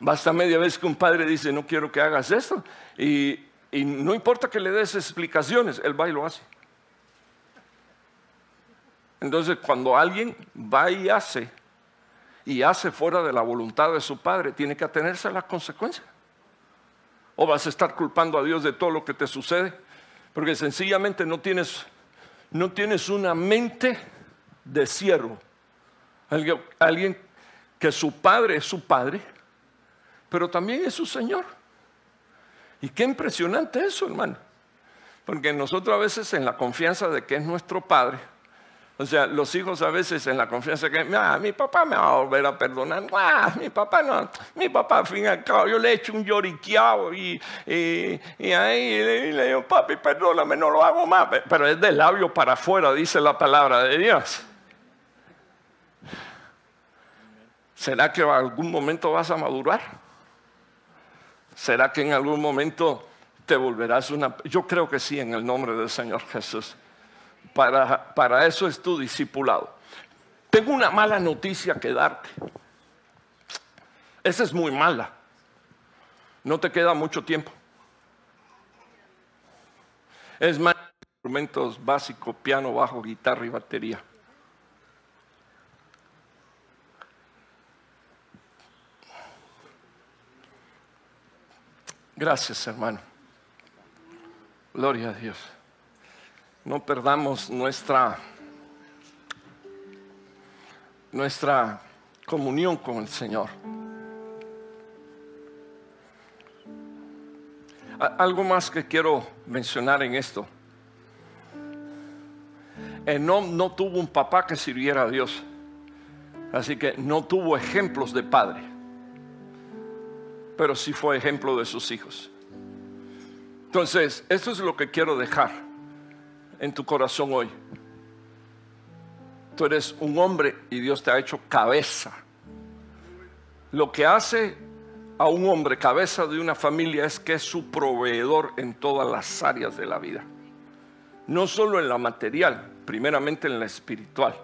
Basta media vez que un padre dice, no quiero que hagas esto. Y, y no importa que le des explicaciones, él va y lo hace. Entonces, cuando alguien va y hace, y hace fuera de la voluntad de su padre, tiene que atenerse a las consecuencias. O vas a estar culpando a Dios de todo lo que te sucede, porque sencillamente no tienes, no tienes una mente de siervo. Alguien, alguien que su padre es su padre, pero también es su Señor. Y qué impresionante eso, hermano. Porque nosotros a veces en la confianza de que es nuestro Padre, o sea, los hijos a veces en la confianza que, ah, mi papá me va a volver a perdonar. Ah, mi papá no, mi papá al fin y al cabo, yo le he hecho un lloriqueado y, y, ahí le, le, digo, papi, perdóname, no lo hago más. Pero es de labio para afuera, dice la palabra de Dios. ¿Será que en algún momento vas a madurar? ¿Será que en algún momento te volverás una... Yo creo que sí, en el nombre del Señor Jesús. Para, eso es tu discipulado. Tengo una mala noticia que darte. Esa es muy mala. No te queda mucho tiempo. Es más, instrumentos básicos, piano, bajo, guitarra y batería. Gracias, hermano. Gloria a Dios. No perdamos nuestra nuestra comunión con el Señor. Algo más que quiero mencionar en esto. Enom no tuvo un papá que sirviera a Dios. Así que no tuvo ejemplos de padre. Pero sí fue ejemplo de sus hijos. Entonces, esto es lo que quiero dejar en tu corazón hoy. Tú eres un hombre y Dios te ha hecho cabeza. Lo que hace a un hombre cabeza de una familia es que es su proveedor en todas las áreas de la vida. No solo en la material, primeramente en la espiritual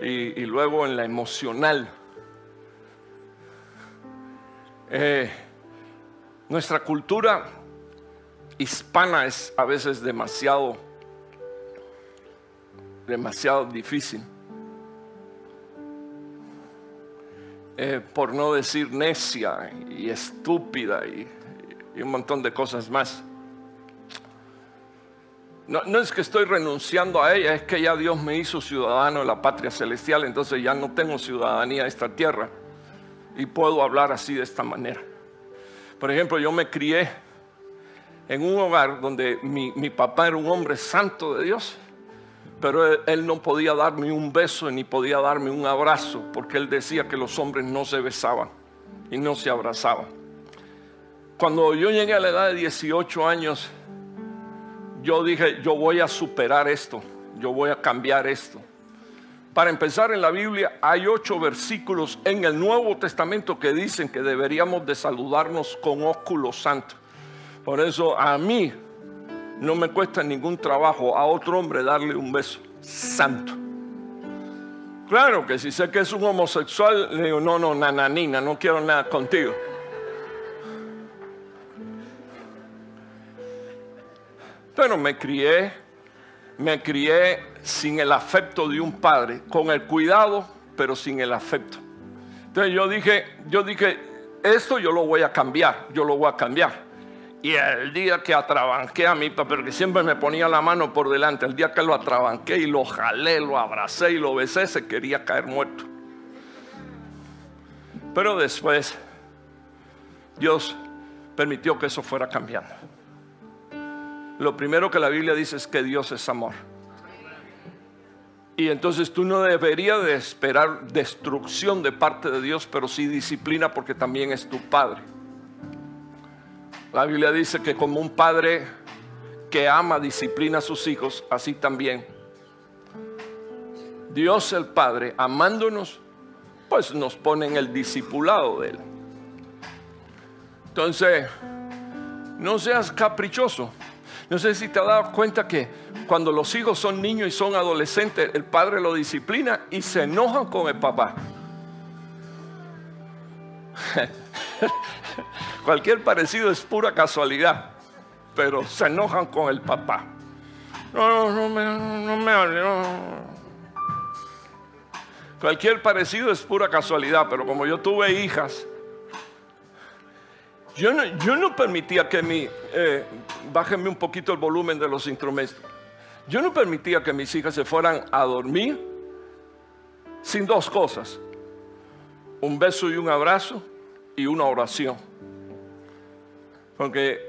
y, luego en la emocional. Eh, nuestra cultura hispana es a veces demasiado demasiado difícil. Eh, por no decir necia y estúpida y, un montón de cosas más. No, es que estoy renunciando a ella, es que ya Dios me hizo ciudadano de la patria celestial, entonces ya no tengo ciudadanía de esta tierra y puedo hablar así de esta manera. Por ejemplo, yo me crié en un hogar donde mi papá era un hombre santo de Dios pero él, no podía darme un beso ni podía darme un abrazo, porque él decía que los hombres no se besaban y no se abrazaban. Cuando yo llegué a la edad de 18 años, yo dije, yo voy a superar esto, yo voy a cambiar esto. Para empezar, en la Biblia hay ocho versículos en el Nuevo Testamento que dicen que deberíamos de saludarnos con óculo santo. Por eso a mí no me cuesta ningún trabajo a otro hombre darle un beso santo. Claro que si sé que es un homosexual, le digo, no, no, nananina, no quiero nada contigo. Pero me crié, me crié sin el afecto de un padre, con el cuidado, pero sin el afecto. Entonces yo dije, yo dije, esto yo lo voy a cambiar, yo lo voy a cambiar. Y el día que atrabanqué a mi papá, porque siempre me ponía la mano por delante, el día que lo atrabanqué y lo jalé, lo abracé y lo besé, se quería caer muerto. Pero después Dios permitió que eso fuera cambiando. Lo primero que la Biblia dice es que Dios es amor. Y entonces tú no deberías de esperar destrucción de parte de Dios, pero sí disciplina porque también es tu Padre. La Biblia dice que como un padre que ama, disciplina a sus hijos, así también Dios el Padre, amándonos, pues nos pone en el discipulado de Él. Entonces, no seas caprichoso. No sé si te has dado cuenta que cuando los hijos son niños y son adolescentes, el padre lo disciplina y se enojan con el papá. *laughs* *laughs* Cualquier parecido es pura casualidad, pero se enojan con el papá. No, no, no me, no me hable, Cualquier parecido es pura casualidad, pero como yo tuve hijas, yo no, yo no permitía que mi, eh, bájenme un poquito el volumen de los instrumentos, yo no permitía que mis hijas se fueran a dormir sin dos cosas, un beso y un abrazo y una oración. Porque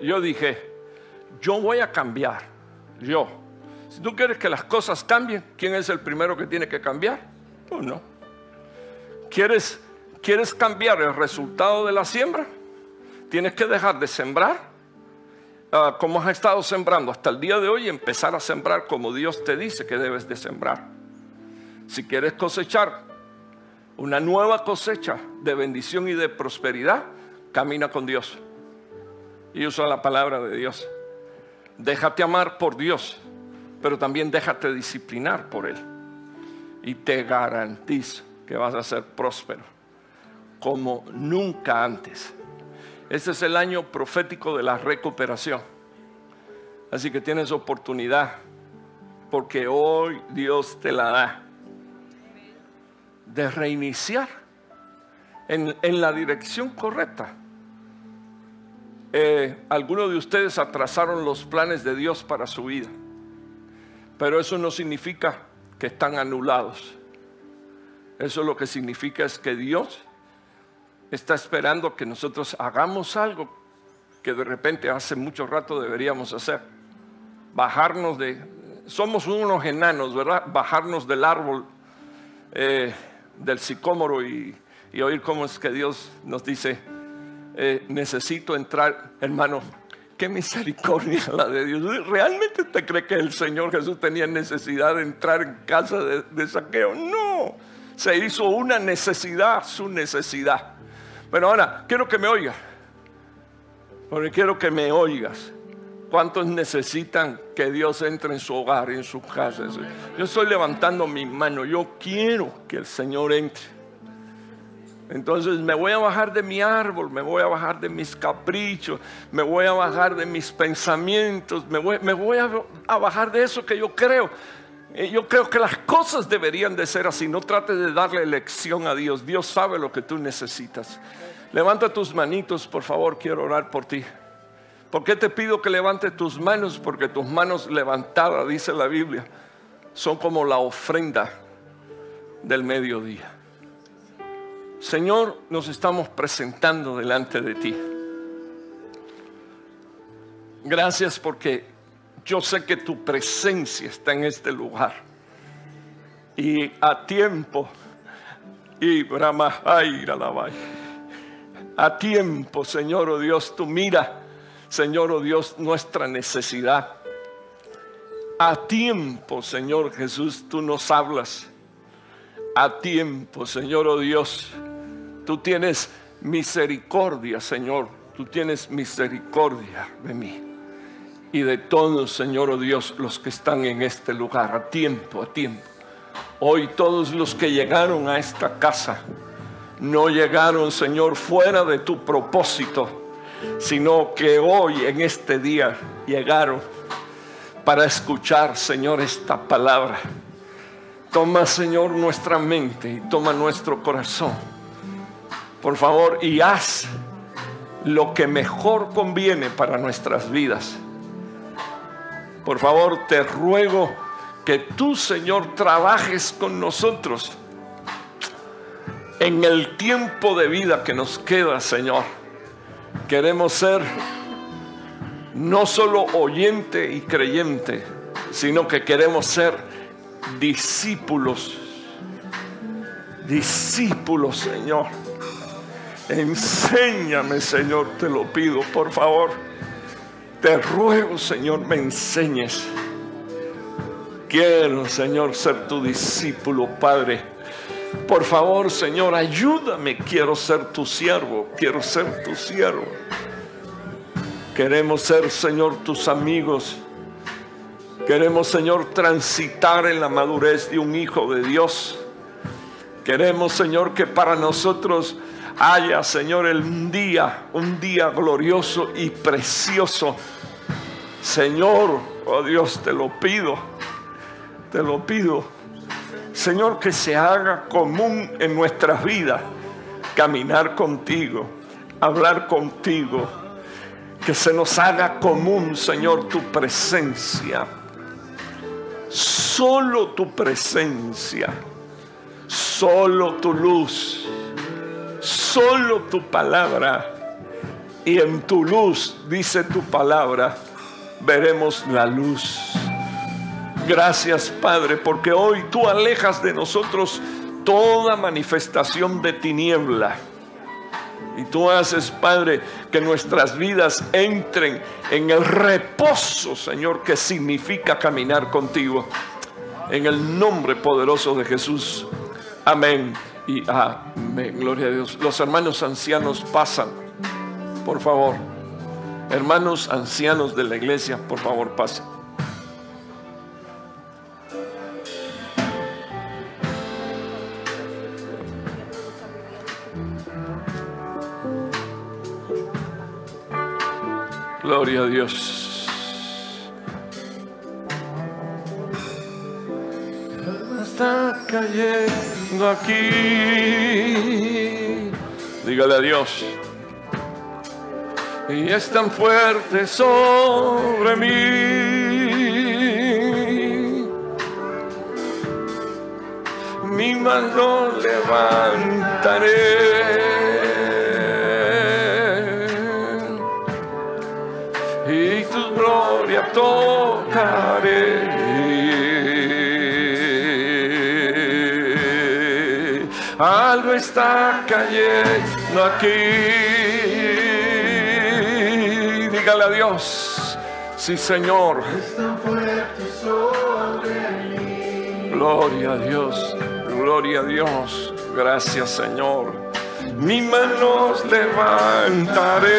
yo dije, yo voy a cambiar, yo. Si tú quieres que las cosas cambien, ¿quién es el primero que tiene que cambiar? Tú no. ¿Quieres, ¿Quieres cambiar el resultado de la siembra? Tienes que dejar de sembrar ah, como has estado sembrando hasta el día de hoy empezar a sembrar como Dios te dice que debes de sembrar. Si quieres cosechar una nueva cosecha de bendición y de prosperidad, camina con Dios. Y usa la palabra de Dios. Déjate amar por Dios, pero también déjate disciplinar por Él. Y te garantizo que vas a ser próspero como nunca antes. Este es el año profético de la recuperación. Así que tienes oportunidad, porque hoy Dios te la da de reiniciar en, la dirección correcta. eh, algunos de ustedes atrasaron los planes de Dios para su vida, pero eso no significa que están anulados. Eso lo que significa es que Dios está esperando que nosotros hagamos algo que de repente hace mucho rato deberíamos hacer. Bajarnos de... Somos unos enanos, ¿verdad? Bajarnos del árbol eh, del sicómoro y, oír cómo es que Dios nos dice, eh, necesito entrar, hermano, qué misericordia *laughs* la de Dios. ¿Realmente usted cree que el Señor Jesús tenía necesidad de entrar en casa de, de saqueo? No, se hizo una necesidad, su necesidad. Pero ahora, quiero que me oiga, porque quiero que me oigas. ¿Cuántos necesitan que Dios entre en su hogar, en su casa? Yo estoy levantando mi mano. Yo quiero que el Señor entre. Entonces me voy a bajar de mi árbol, me voy a bajar de mis caprichos, me voy a bajar de mis pensamientos, me voy, a, a, bajar de eso que yo creo. Eh, yo creo que las cosas deberían de ser así. No trates de darle elección a Dios. Dios sabe lo que tú necesitas. Levanta tus manitos, por favor, quiero orar por ti. ¿Por qué te pido que levantes tus manos? Porque tus manos levantadas, dice la Biblia, son como la ofrenda del mediodía. Señor, nos estamos presentando delante de ti. Gracias porque yo sé que tu presencia está en este lugar. Y a tiempo, y a tiempo, Señor, oh Dios, tú mira Señor, oh Dios, nuestra necesidad. A tiempo, Señor Jesús, tú nos hablas. A tiempo, Señor, oh Dios, tú tienes misericordia, Señor. Tú tienes misericordia de mí y de todos, Señor, oh Dios, los que están en este lugar. A tiempo, a tiempo. Hoy todos los que llegaron a esta casa no llegaron, Señor, fuera de tu propósito sino que hoy en este día llegaron para escuchar, Señor, esta palabra. Toma, Señor, nuestra mente y toma nuestro corazón. Por favor, y haz lo que mejor conviene para nuestras vidas. Por favor, te ruego que tú, Señor, trabajes con nosotros en el tiempo de vida que nos queda, Señor Queremos ser no solo oyente y creyente, sino que queremos ser discípulos. Discípulos, Señor. Enséñame, Señor, te lo pido, por favor. Te ruego, Señor, me enseñes. Quiero, Señor, ser tu discípulo, Padre por favor, Señor, ayúdame. Quiero ser tu siervo. Quiero ser tu siervo. Queremos ser, Señor, tus amigos. Queremos, Señor, transitar en la madurez de un hijo de Dios. Queremos, Señor, que para nosotros haya, Señor, el día, un día glorioso y precioso. Señor, oh Dios, te lo pido, te lo pido. Señor, que se haga común en nuestras vidas caminar contigo, hablar contigo, que se nos haga común, Señor, tu presencia. Solo tu presencia, solo tu luz, solo tu palabra. Y en tu luz, dice tu palabra, veremos la luz. Gracias Padre, porque hoy tú alejas de nosotros toda manifestación de tiniebla. Y tú haces, Padre, que nuestras vidas entren en el reposo, Señor, que significa caminar contigo. En el nombre poderoso de Jesús. Amén y amén. Gloria a Dios. Los hermanos ancianos pasan, por favor. Hermanos ancianos de la iglesia, por favor, pasen. Gloria a Dios. Está cayendo aquí. Dígale a Dios. y es tan fuerte sobre mí. Mi mano levantaré. Tocaré. Algo está cayendo aquí dígale a Dios, sí Señor. Gloria a Dios, gloria a Dios, gracias Señor. Mi manos levantaré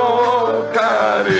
gloria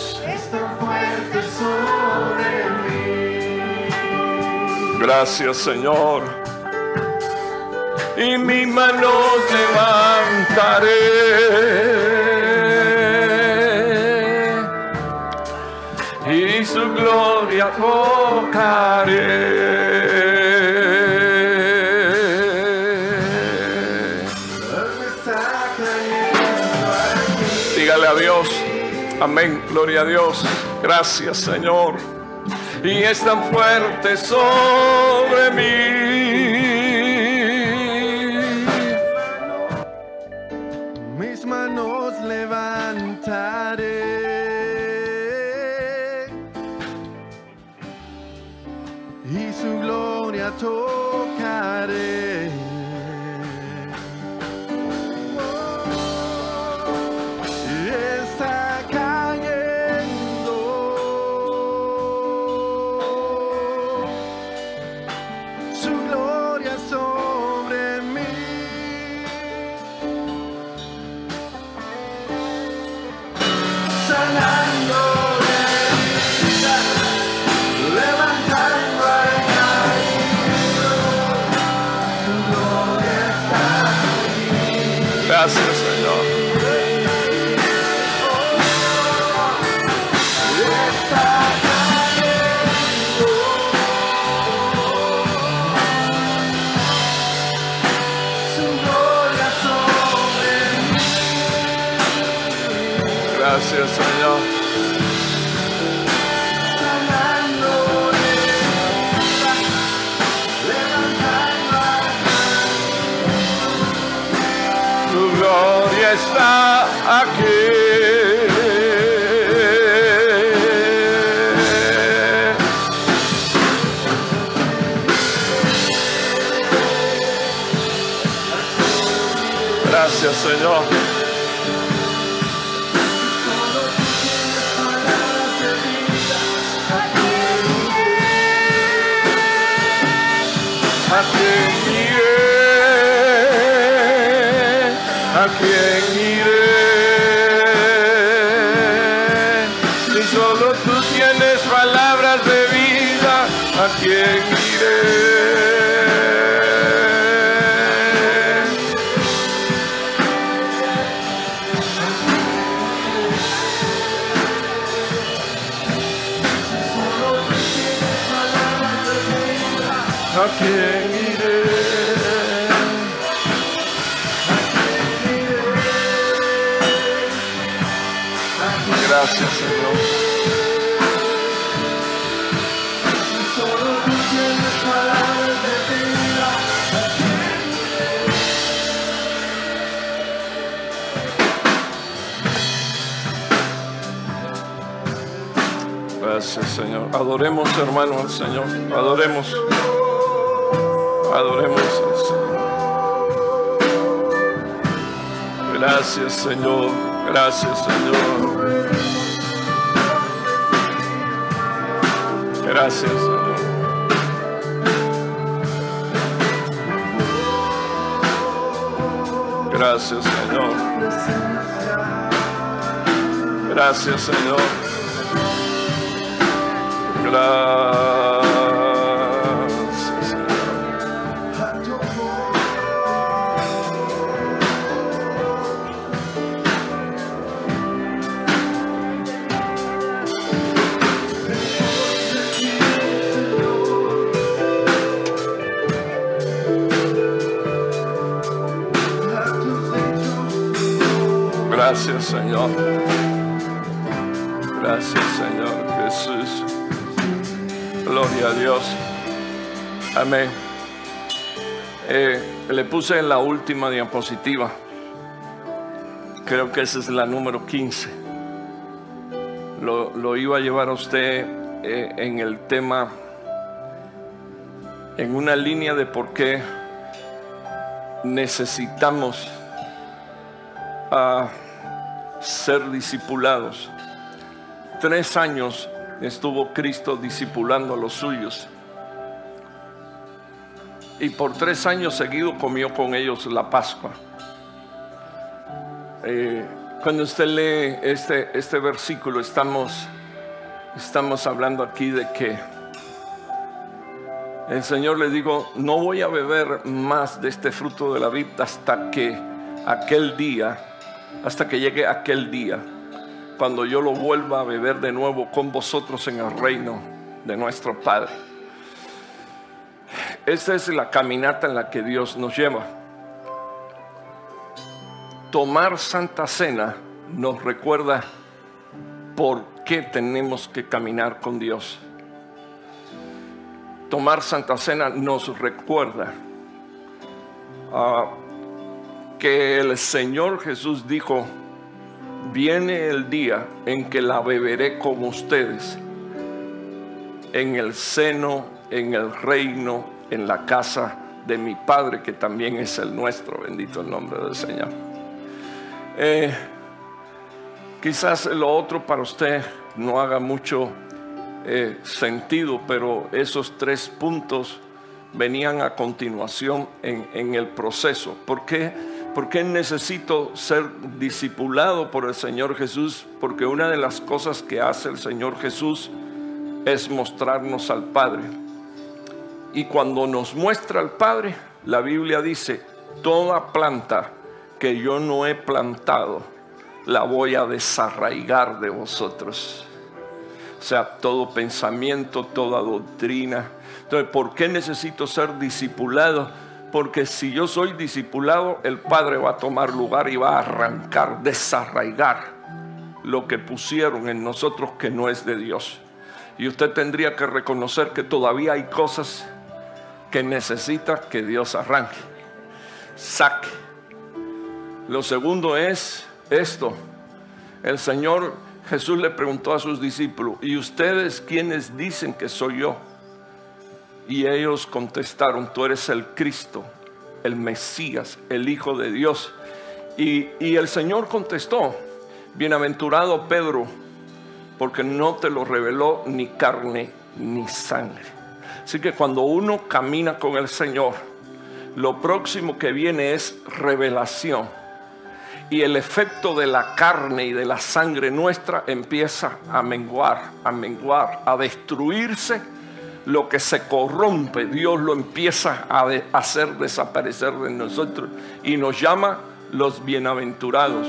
Gracias, Señor. Y mi mano levantaré. Y su gloria tocaré. Amén, gloria a Dios. Gracias Señor. Y es tan fuerte sobre mí. Está aquí. Gracias, Señor. Adoremos, hermano, al Señor. Adoremos. Adoremos al Señor. Gracias, Señor. Gracias, Señor. Gracias, Señor. Gracias, Señor. Gracias, Señor. Gracias, Señor. Gracias, Señor. Jesús. Gloria a Dios. Amén. Eh, le puse en la última diapositiva. Creo que esa es la número 15. Lo, lo iba a llevar a usted eh, en el tema, en una línea de por qué necesitamos a ser discipulados. Tres años estuvo Cristo discipulando a los suyos. Y por tres años seguidos comió con ellos la Pascua. Eh, cuando usted lee este, este versículo, estamos, estamos hablando aquí de que el Señor le digo, no voy a beber más de este fruto de la vid hasta que aquel día, hasta que llegue aquel día, cuando yo lo vuelva a beber de nuevo con vosotros en el reino de nuestro Padre. Esta es la caminata en la que Dios nos lleva. Tomar Santa Cena nos recuerda por qué tenemos que caminar con Dios. Tomar Santa Cena nos recuerda ah, que el Señor Jesús dijo, viene el día en que la beberé con ustedes en el seno, en el reino, en la casa de mi Padre, que también es el nuestro, bendito el nombre del Señor. Eh, quizás lo otro para usted no haga mucho eh, sentido, pero esos tres puntos venían a continuación en, en el proceso. ¿Por qué? ¿Por qué necesito ser discipulado por el Señor Jesús? Porque una de las cosas que hace el Señor Jesús es mostrarnos al Padre. Y cuando nos muestra al Padre, la Biblia dice, toda planta que yo no he plantado, la voy a desarraigar de vosotros. O sea, todo pensamiento, toda doctrina. Entonces, ¿por qué necesito ser discipulado? Porque si yo soy discipulado, el Padre va a tomar lugar y va a arrancar, desarraigar lo que pusieron en nosotros que no es de Dios. Y usted tendría que reconocer que todavía hay cosas que necesita que Dios arranque, saque. Lo segundo es esto. El Señor Jesús le preguntó a sus discípulos, ¿y ustedes quiénes dicen que soy yo? Y ellos contestaron, tú eres el Cristo, el Mesías, el Hijo de Dios. Y, el Señor contestó, bienaventurado Pedro, porque no te lo reveló ni carne ni sangre. Así que cuando uno camina con el Señor, lo próximo que viene es revelación. Y el efecto de la carne y de la sangre nuestra empieza a menguar, a menguar, a destruirse. Lo que se corrompe, Dios lo empieza a hacer desaparecer de nosotros y nos llama los bienaventurados.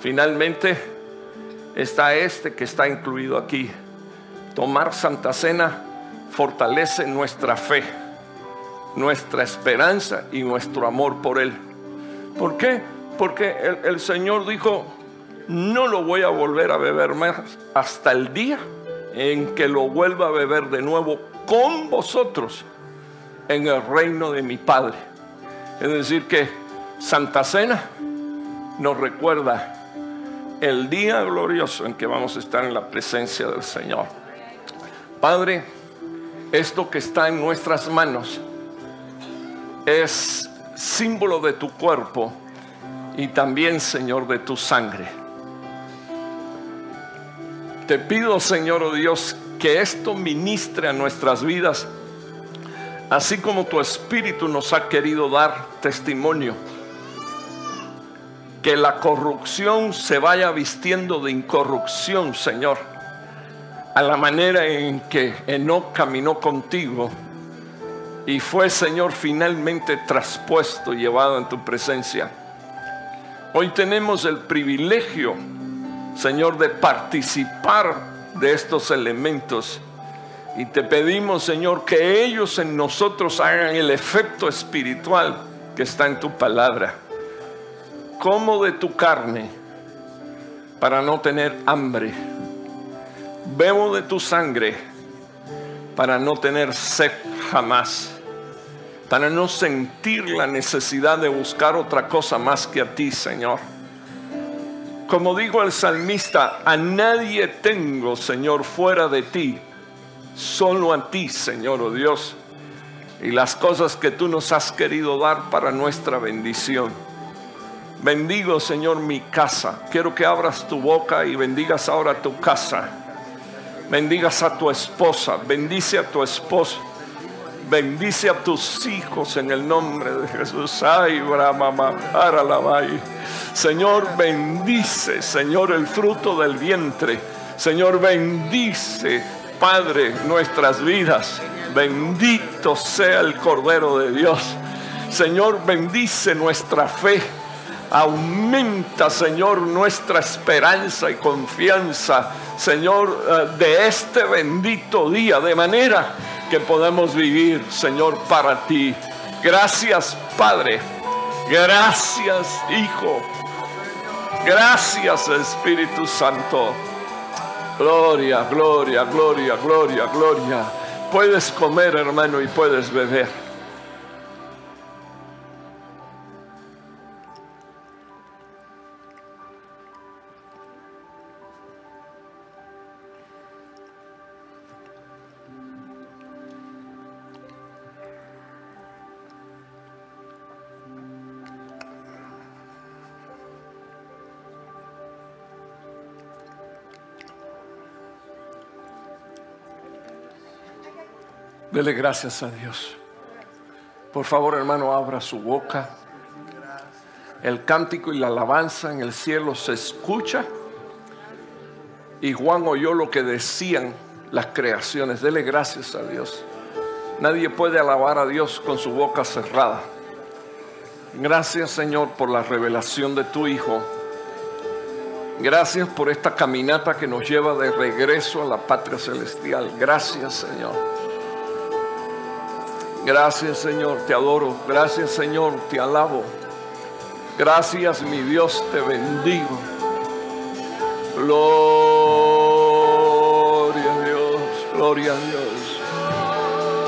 Finalmente está este que está incluido aquí. Tomar Santa Cena fortalece nuestra fe, nuestra esperanza y nuestro amor por Él. ¿Por qué? Porque el Señor dijo, no lo voy a volver a beber más hasta el día en que lo vuelva a beber de nuevo con vosotros en el reino de mi Padre. Es decir, que Santa Cena nos recuerda el día glorioso en que vamos a estar en la presencia del Señor. Padre, esto que está en nuestras manos es símbolo de tu cuerpo y también, Señor, de tu sangre. Te pido, Señor oh Dios, que esto ministre a nuestras vidas, así como tu Espíritu nos ha querido dar testimonio. Que la corrupción se vaya vistiendo de incorrupción, Señor, a la manera en que Enoch caminó contigo y fue, Señor, finalmente traspuesto y llevado en tu presencia. Hoy tenemos el privilegio Señor, de participar de estos elementos. Y te pedimos, Señor, que ellos en nosotros hagan el efecto espiritual que está en tu palabra. Como de tu carne para no tener hambre. Bebo de tu sangre para no tener sed jamás. Para no sentir la necesidad de buscar otra cosa más que a ti, Señor. Como dijo el salmista, a nadie tengo, Señor, fuera de ti, solo a ti, Señor, oh Dios, y las cosas que tú nos has querido dar para nuestra bendición. Bendigo, Señor, mi casa. Quiero que abras tu boca y bendigas ahora tu casa. Bendigas a tu esposa, bendice a tu esposo. Bendice a tus hijos en el nombre de Jesús. Ay, Brahma, Señor, bendice, Señor, el fruto del vientre. Señor, bendice, Padre, nuestras vidas. Bendito sea el Cordero de Dios. Señor, bendice nuestra fe. Aumenta, Señor, nuestra esperanza y confianza, Señor, eh, de este bendito día, de manera que podamos vivir, Señor, para ti. Gracias, Padre. Gracias, Hijo. Gracias Espíritu Santo. Gloria, gloria, gloria, gloria, gloria. Puedes comer hermano y puedes beber. Dele gracias a Dios. Por favor, hermano, abra su boca. El cántico y la alabanza en el cielo se escucha. Y Juan oyó lo que decían las creaciones. Dele gracias a Dios. Nadie puede alabar a Dios con su boca cerrada. Gracias Señor por la revelación de tu Hijo. Gracias por esta caminata que nos lleva de regreso a la patria celestial. Gracias Señor. Gracias Señor, te adoro. Gracias Señor, te alabo. Gracias mi Dios, te bendigo. Gloria a Dios, gloria a Dios.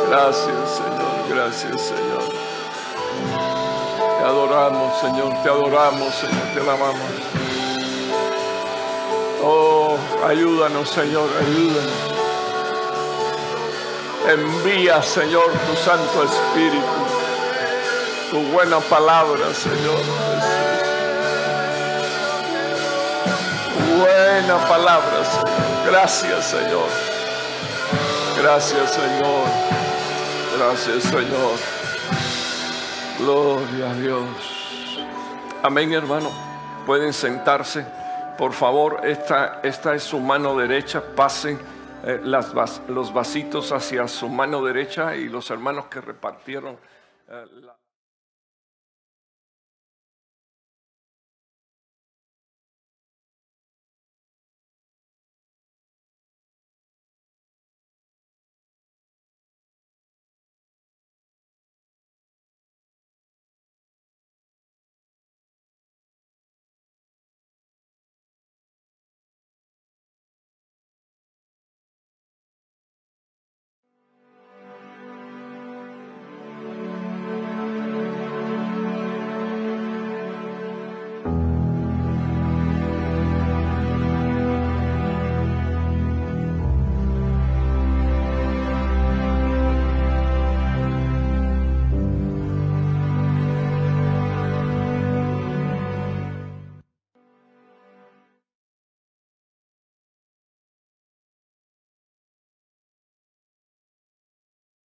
Gracias Señor, gracias Señor. Te adoramos Señor, te adoramos Señor, te alabamos. Oh, ayúdanos Señor, ayúdanos. Envía, Señor, tu Santo Espíritu, tu buena palabra, Señor Buena palabra, Señor. Gracias, Señor. Gracias, Señor. Gracias, Señor. Gloria a Dios. Amén, hermano. Pueden sentarse. Por favor, esta, esta es su mano derecha. Pasen eh, los vasitos hacia su mano derecha y los hermanos que repartieron eh, la